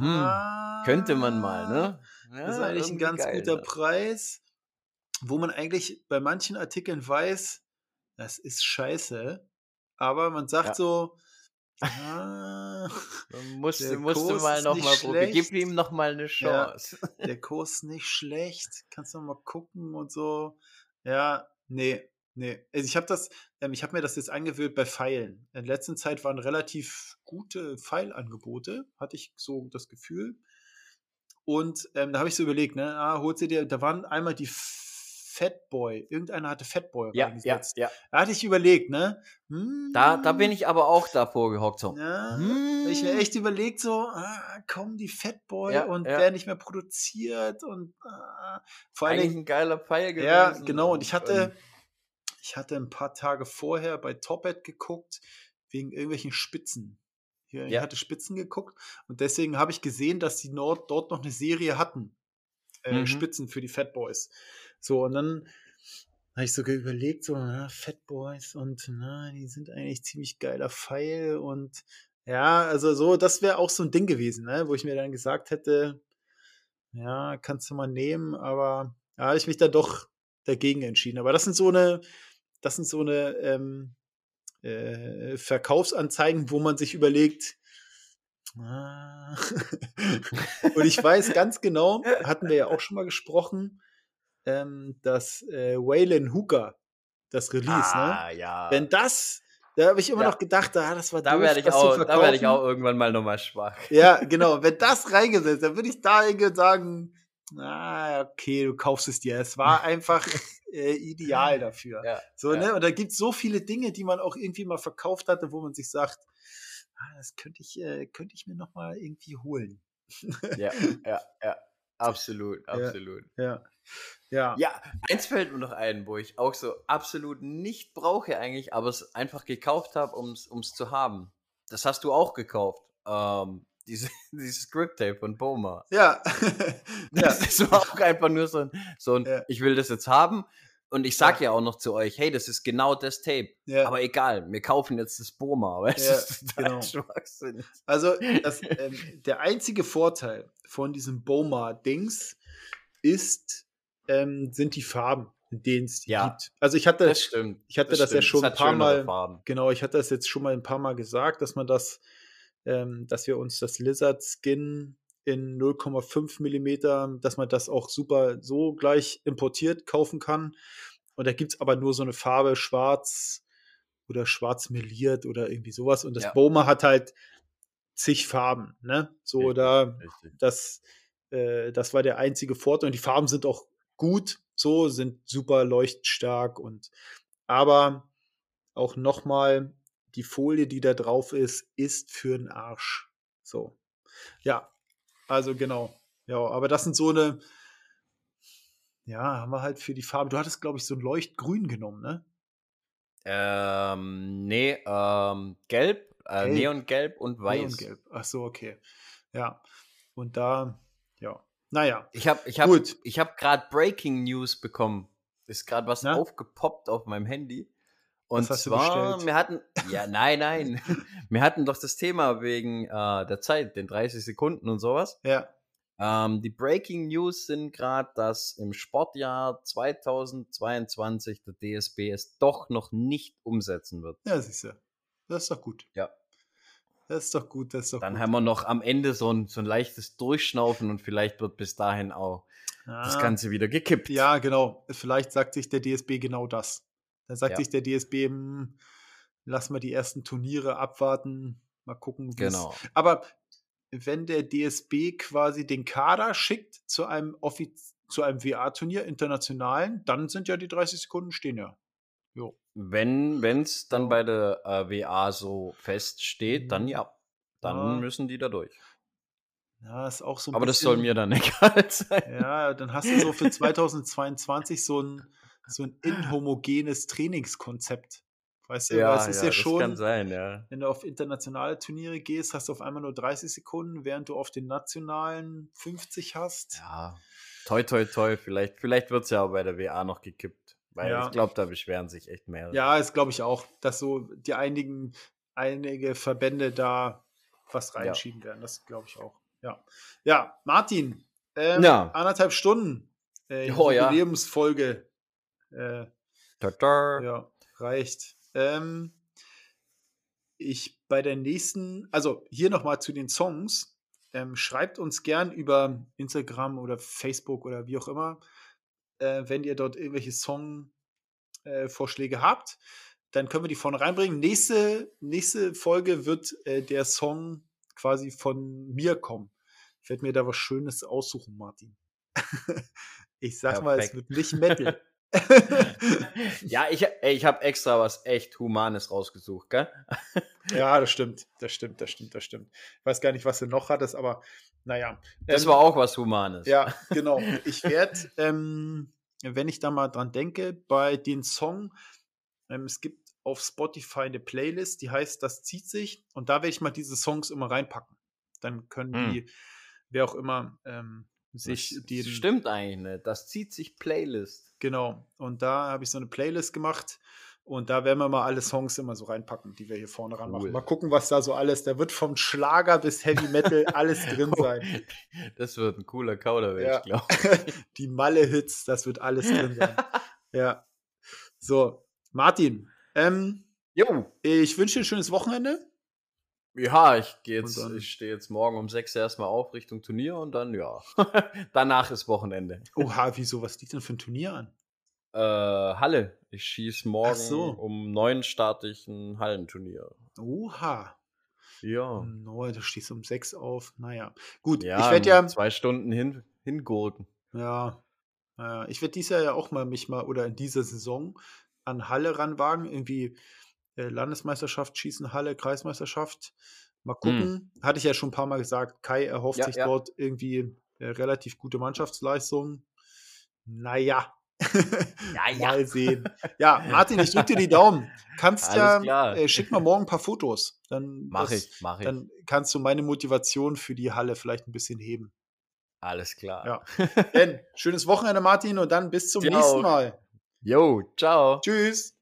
könnte man mal, ne? Ja, das ist eigentlich ein ganz geil, guter ne? Preis, wo man eigentlich bei manchen Artikeln weiß, das ist scheiße, aber man sagt ja. so, Ah, musste, musste mal noch mal probieren. Gib ihm noch mal eine Chance. Ja, (laughs) der Kurs nicht schlecht. Kannst du noch mal gucken und so. Ja, nee, nee. Also ich habe das, ähm, ich habe mir das jetzt angewöhnt bei Pfeilen. In letzter Zeit waren relativ gute Pfeilangebote, hatte ich so das Gefühl. Und ähm, da habe ich so überlegt, ne, ah, holt sie dir, da waren einmal die Fatboy. Irgendeiner hatte Fatboy ja, reingesetzt. Ja, ja. Da hatte ich überlegt, ne? Hm, da, da bin ich aber auch davor gehockt. So. Ja, hm. Ich mir echt überlegt, so, ah, kommen die Fatboy ja, und ja. werden nicht mehr produziert und ah, vor allem. Eigentlich ein geiler Pfeil gewesen. Ja, genau. Und ich hatte, ich hatte ein paar Tage vorher bei Topet geguckt, wegen irgendwelchen Spitzen. Hier. Ich hatte Spitzen geguckt und deswegen habe ich gesehen, dass die Nord dort noch eine Serie hatten. Äh, mhm. Spitzen für die Fatboys. So, und dann habe ich sogar überlegt, so, na, Fat Boys und na, die sind eigentlich ziemlich geiler Pfeil und ja, also so, das wäre auch so ein Ding gewesen, ne, wo ich mir dann gesagt hätte, ja, kannst du mal nehmen, aber da habe ich mich dann doch dagegen entschieden. Aber das sind so eine, das sind so eine ähm, äh, Verkaufsanzeigen, wo man sich überlegt, ah. (laughs) und ich weiß ganz genau, hatten wir ja auch schon mal gesprochen, ähm, dass äh, Waylon Hooker, das Release, ne? ah, ne? Ja. Wenn das, da habe ich immer ja. noch gedacht, ah, das war da doof, werde ich auch, Da werde ich auch irgendwann mal nochmal schwach. Ja, genau. (laughs) Wenn das reingesetzt, dann würde ich da sagen, ah, okay, du kaufst es dir. Es war einfach äh, ideal (laughs) dafür. Ja, so, ne? Und da gibt es so viele Dinge, die man auch irgendwie mal verkauft hatte, wo man sich sagt, ah, das könnte ich, äh, könnte ich mir noch mal irgendwie holen. ja, ja, ja. Absolut, (laughs) absolut. Ja, ja. Ja, eins fällt mir noch ein, wo ich auch so absolut nicht brauche eigentlich, aber es einfach gekauft habe, um es zu haben. Das hast du auch gekauft. Ähm, (laughs) diese, dieses Script-Tape von Boma. Ja. das, (laughs) ja. das war auch einfach nur so ein, so ein ja. ich will das jetzt haben. Und ich sag ja. ja. auch noch zu euch, hey, das ist genau das Tape. Ja. Aber egal, wir kaufen jetzt das Boma. (laughs) Weißt? Ja, das ist genau. Schwachsinn. Also das, ähm, der einzige Vorteil von diesem Boma-Dings ist, ähm, sind die Farben, in denen es die ja, gibt. Also ich hatte, das, stimmt, ich hatte das, das ja schon ein paar Mal, Farben. genau, ich hatte das jetzt schon mal ein paar Mal gesagt, dass man das ähm, dass wir uns das Lizard Skin in 0,5 Millimeter, dass man das auch super so gleich importiert kaufen kann. Und da gibt es aber nur so eine Farbe schwarz oder schwarz meliert oder irgendwie sowas. Und das ja. Boma hat halt zig Farben. Ne? So, richtig, da, richtig. Das, äh, das war der einzige Vorteil. Und die Farben sind auch gut, so, sind super leuchtstark und aber auch nochmal die Folie, die da drauf ist, ist für den Arsch. So. Ja, also genau. Ja, aber das sind so eine, ja, haben wir halt für die Farbe. Du hattest, glaube ich, so ein Leuchtgrün genommen, ne? Ähm, nee, ähm, gelb, äh, gelb. Neongelb und weiß. Neongelb. Ach so, okay. Ja. Und da, ja. Naja. Ich habe ich hab, Gut. ich hab gerade Breaking News bekommen. Ist gerade was Na? aufgepoppt auf meinem Handy. Und zwar, wir hatten, ja, nein, nein, (laughs) wir hatten doch das Thema wegen äh, der Zeit, den 30 Sekunden und sowas. Ja. Ähm, die Breaking News sind gerade, dass im Sportjahr 2022 der DSB es doch noch nicht umsetzen wird. Ja, siehst du. Das ist doch gut. Ja. Das ist doch gut, das ist doch Dann gut. haben wir noch am Ende so ein, so ein leichtes Durchschnaufen und vielleicht wird bis dahin auch ah. das Ganze wieder gekippt. Ja, genau. Vielleicht sagt sich der DSB genau das. Dann sagt ja. sich der DSB, hm, lass mal die ersten Turniere abwarten, mal gucken. Genau. Aber wenn der DSB quasi den Kader schickt zu einem Offiz zu einem WA-Turnier internationalen, dann sind ja die 30 Sekunden stehen ja. Jo. Wenn es dann bei der äh, WA so feststeht, mhm. dann ja. Dann ja. müssen die da durch. Ja, ist auch so Aber bisschen, das soll mir dann (laughs) egal sein. Ja, dann hast du so für 2022 so ein so ein inhomogenes Trainingskonzept. Weißt du, ja, es ist ja, ja schon, kann sein, ja. wenn du auf internationale Turniere gehst, hast du auf einmal nur 30 Sekunden, während du auf den nationalen 50 hast. Ja, toi, toi, toi, vielleicht, vielleicht wird es ja auch bei der WA noch gekippt. Weil ja. ich glaube, da beschweren sich echt mehr. Ja, das glaube ich auch, dass so die einigen, einige Verbände da was reinschieben ja. werden. Das glaube ich auch. Ja. Ja, Martin, ähm, ja. anderthalb Stunden. Äh, oh, Jubiläumsfolge äh, Ja, reicht. Ähm, ich bei der nächsten, also hier nochmal zu den Songs. Ähm, schreibt uns gern über Instagram oder Facebook oder wie auch immer, äh, wenn ihr dort irgendwelche Songvorschläge äh, habt, dann können wir die vorne reinbringen. Nächste, nächste Folge wird äh, der Song quasi von mir kommen. Ich werde mir da was Schönes aussuchen, Martin. (laughs) ich sag Perfekt. mal, es wird nicht Metal. (laughs) ja, ich, ich habe extra was echt Humanes rausgesucht, gell? ja, das stimmt, das stimmt, das stimmt, das stimmt. Ich weiß gar nicht, was du noch hattest, aber naja. Das ähm, war auch was Humanes. Ja, (laughs) genau. Ich werde, ähm, wenn ich da mal dran denke, bei den Song, ähm, es gibt auf Spotify eine Playlist, die heißt Das zieht sich und da werde ich mal diese Songs immer reinpacken. Dann können hm. die, wer auch immer, ähm, sich das den. Stimmt eigentlich nicht. Das zieht sich Playlist. Genau. Und da habe ich so eine Playlist gemacht. Und da werden wir mal alle Songs immer so reinpacken, die wir hier vorne ran machen. Mal gucken, was da so alles. Da wird vom Schlager bis Heavy Metal alles drin (laughs) sein. Das wird ein cooler Kauderwelsch, ja. glaube (laughs) ich. Die Malle-Hits, das wird alles drin sein. (laughs) ja. So, Martin. Ähm, jo. Ich wünsche dir ein schönes Wochenende. Ja, ich gehe jetzt, ich stehe jetzt morgen um sechs erstmal auf Richtung Turnier und dann, ja. Danach ist Wochenende. Oha, wieso? Was liegt denn für ein Turnier an? Äh, Halle. Ich schieße morgen so. um neun starte ich ein Hallenturnier. Oha. Ja. Um neun, du stehst um sechs auf. Naja. Gut, ja, ich werde ja. Zwei Stunden hin, hingurken. Ja. Ich werde dieses Jahr ja auch mal mich mal oder in dieser Saison an Halle ranwagen. Irgendwie äh, Landesmeisterschaft, Schießen, Halle, Kreismeisterschaft. Mal hm. gucken. Hm. Hatte ich ja schon ein paar Mal gesagt. Kai erhofft ja, sich ja. dort irgendwie äh, relativ gute Mannschaftsleistungen. Naja, ja, ja. Mal sehen. Ja, Martin, ich drücke dir die Daumen. Kannst ja, äh, schick mal morgen ein paar Fotos. Dann, mach das, ich, mach ich. Dann kannst du meine Motivation für die Halle vielleicht ein bisschen heben. Alles klar. Ja. Ben, schönes Wochenende, Martin, und dann bis zum ciao. nächsten Mal. Jo, ciao. Tschüss.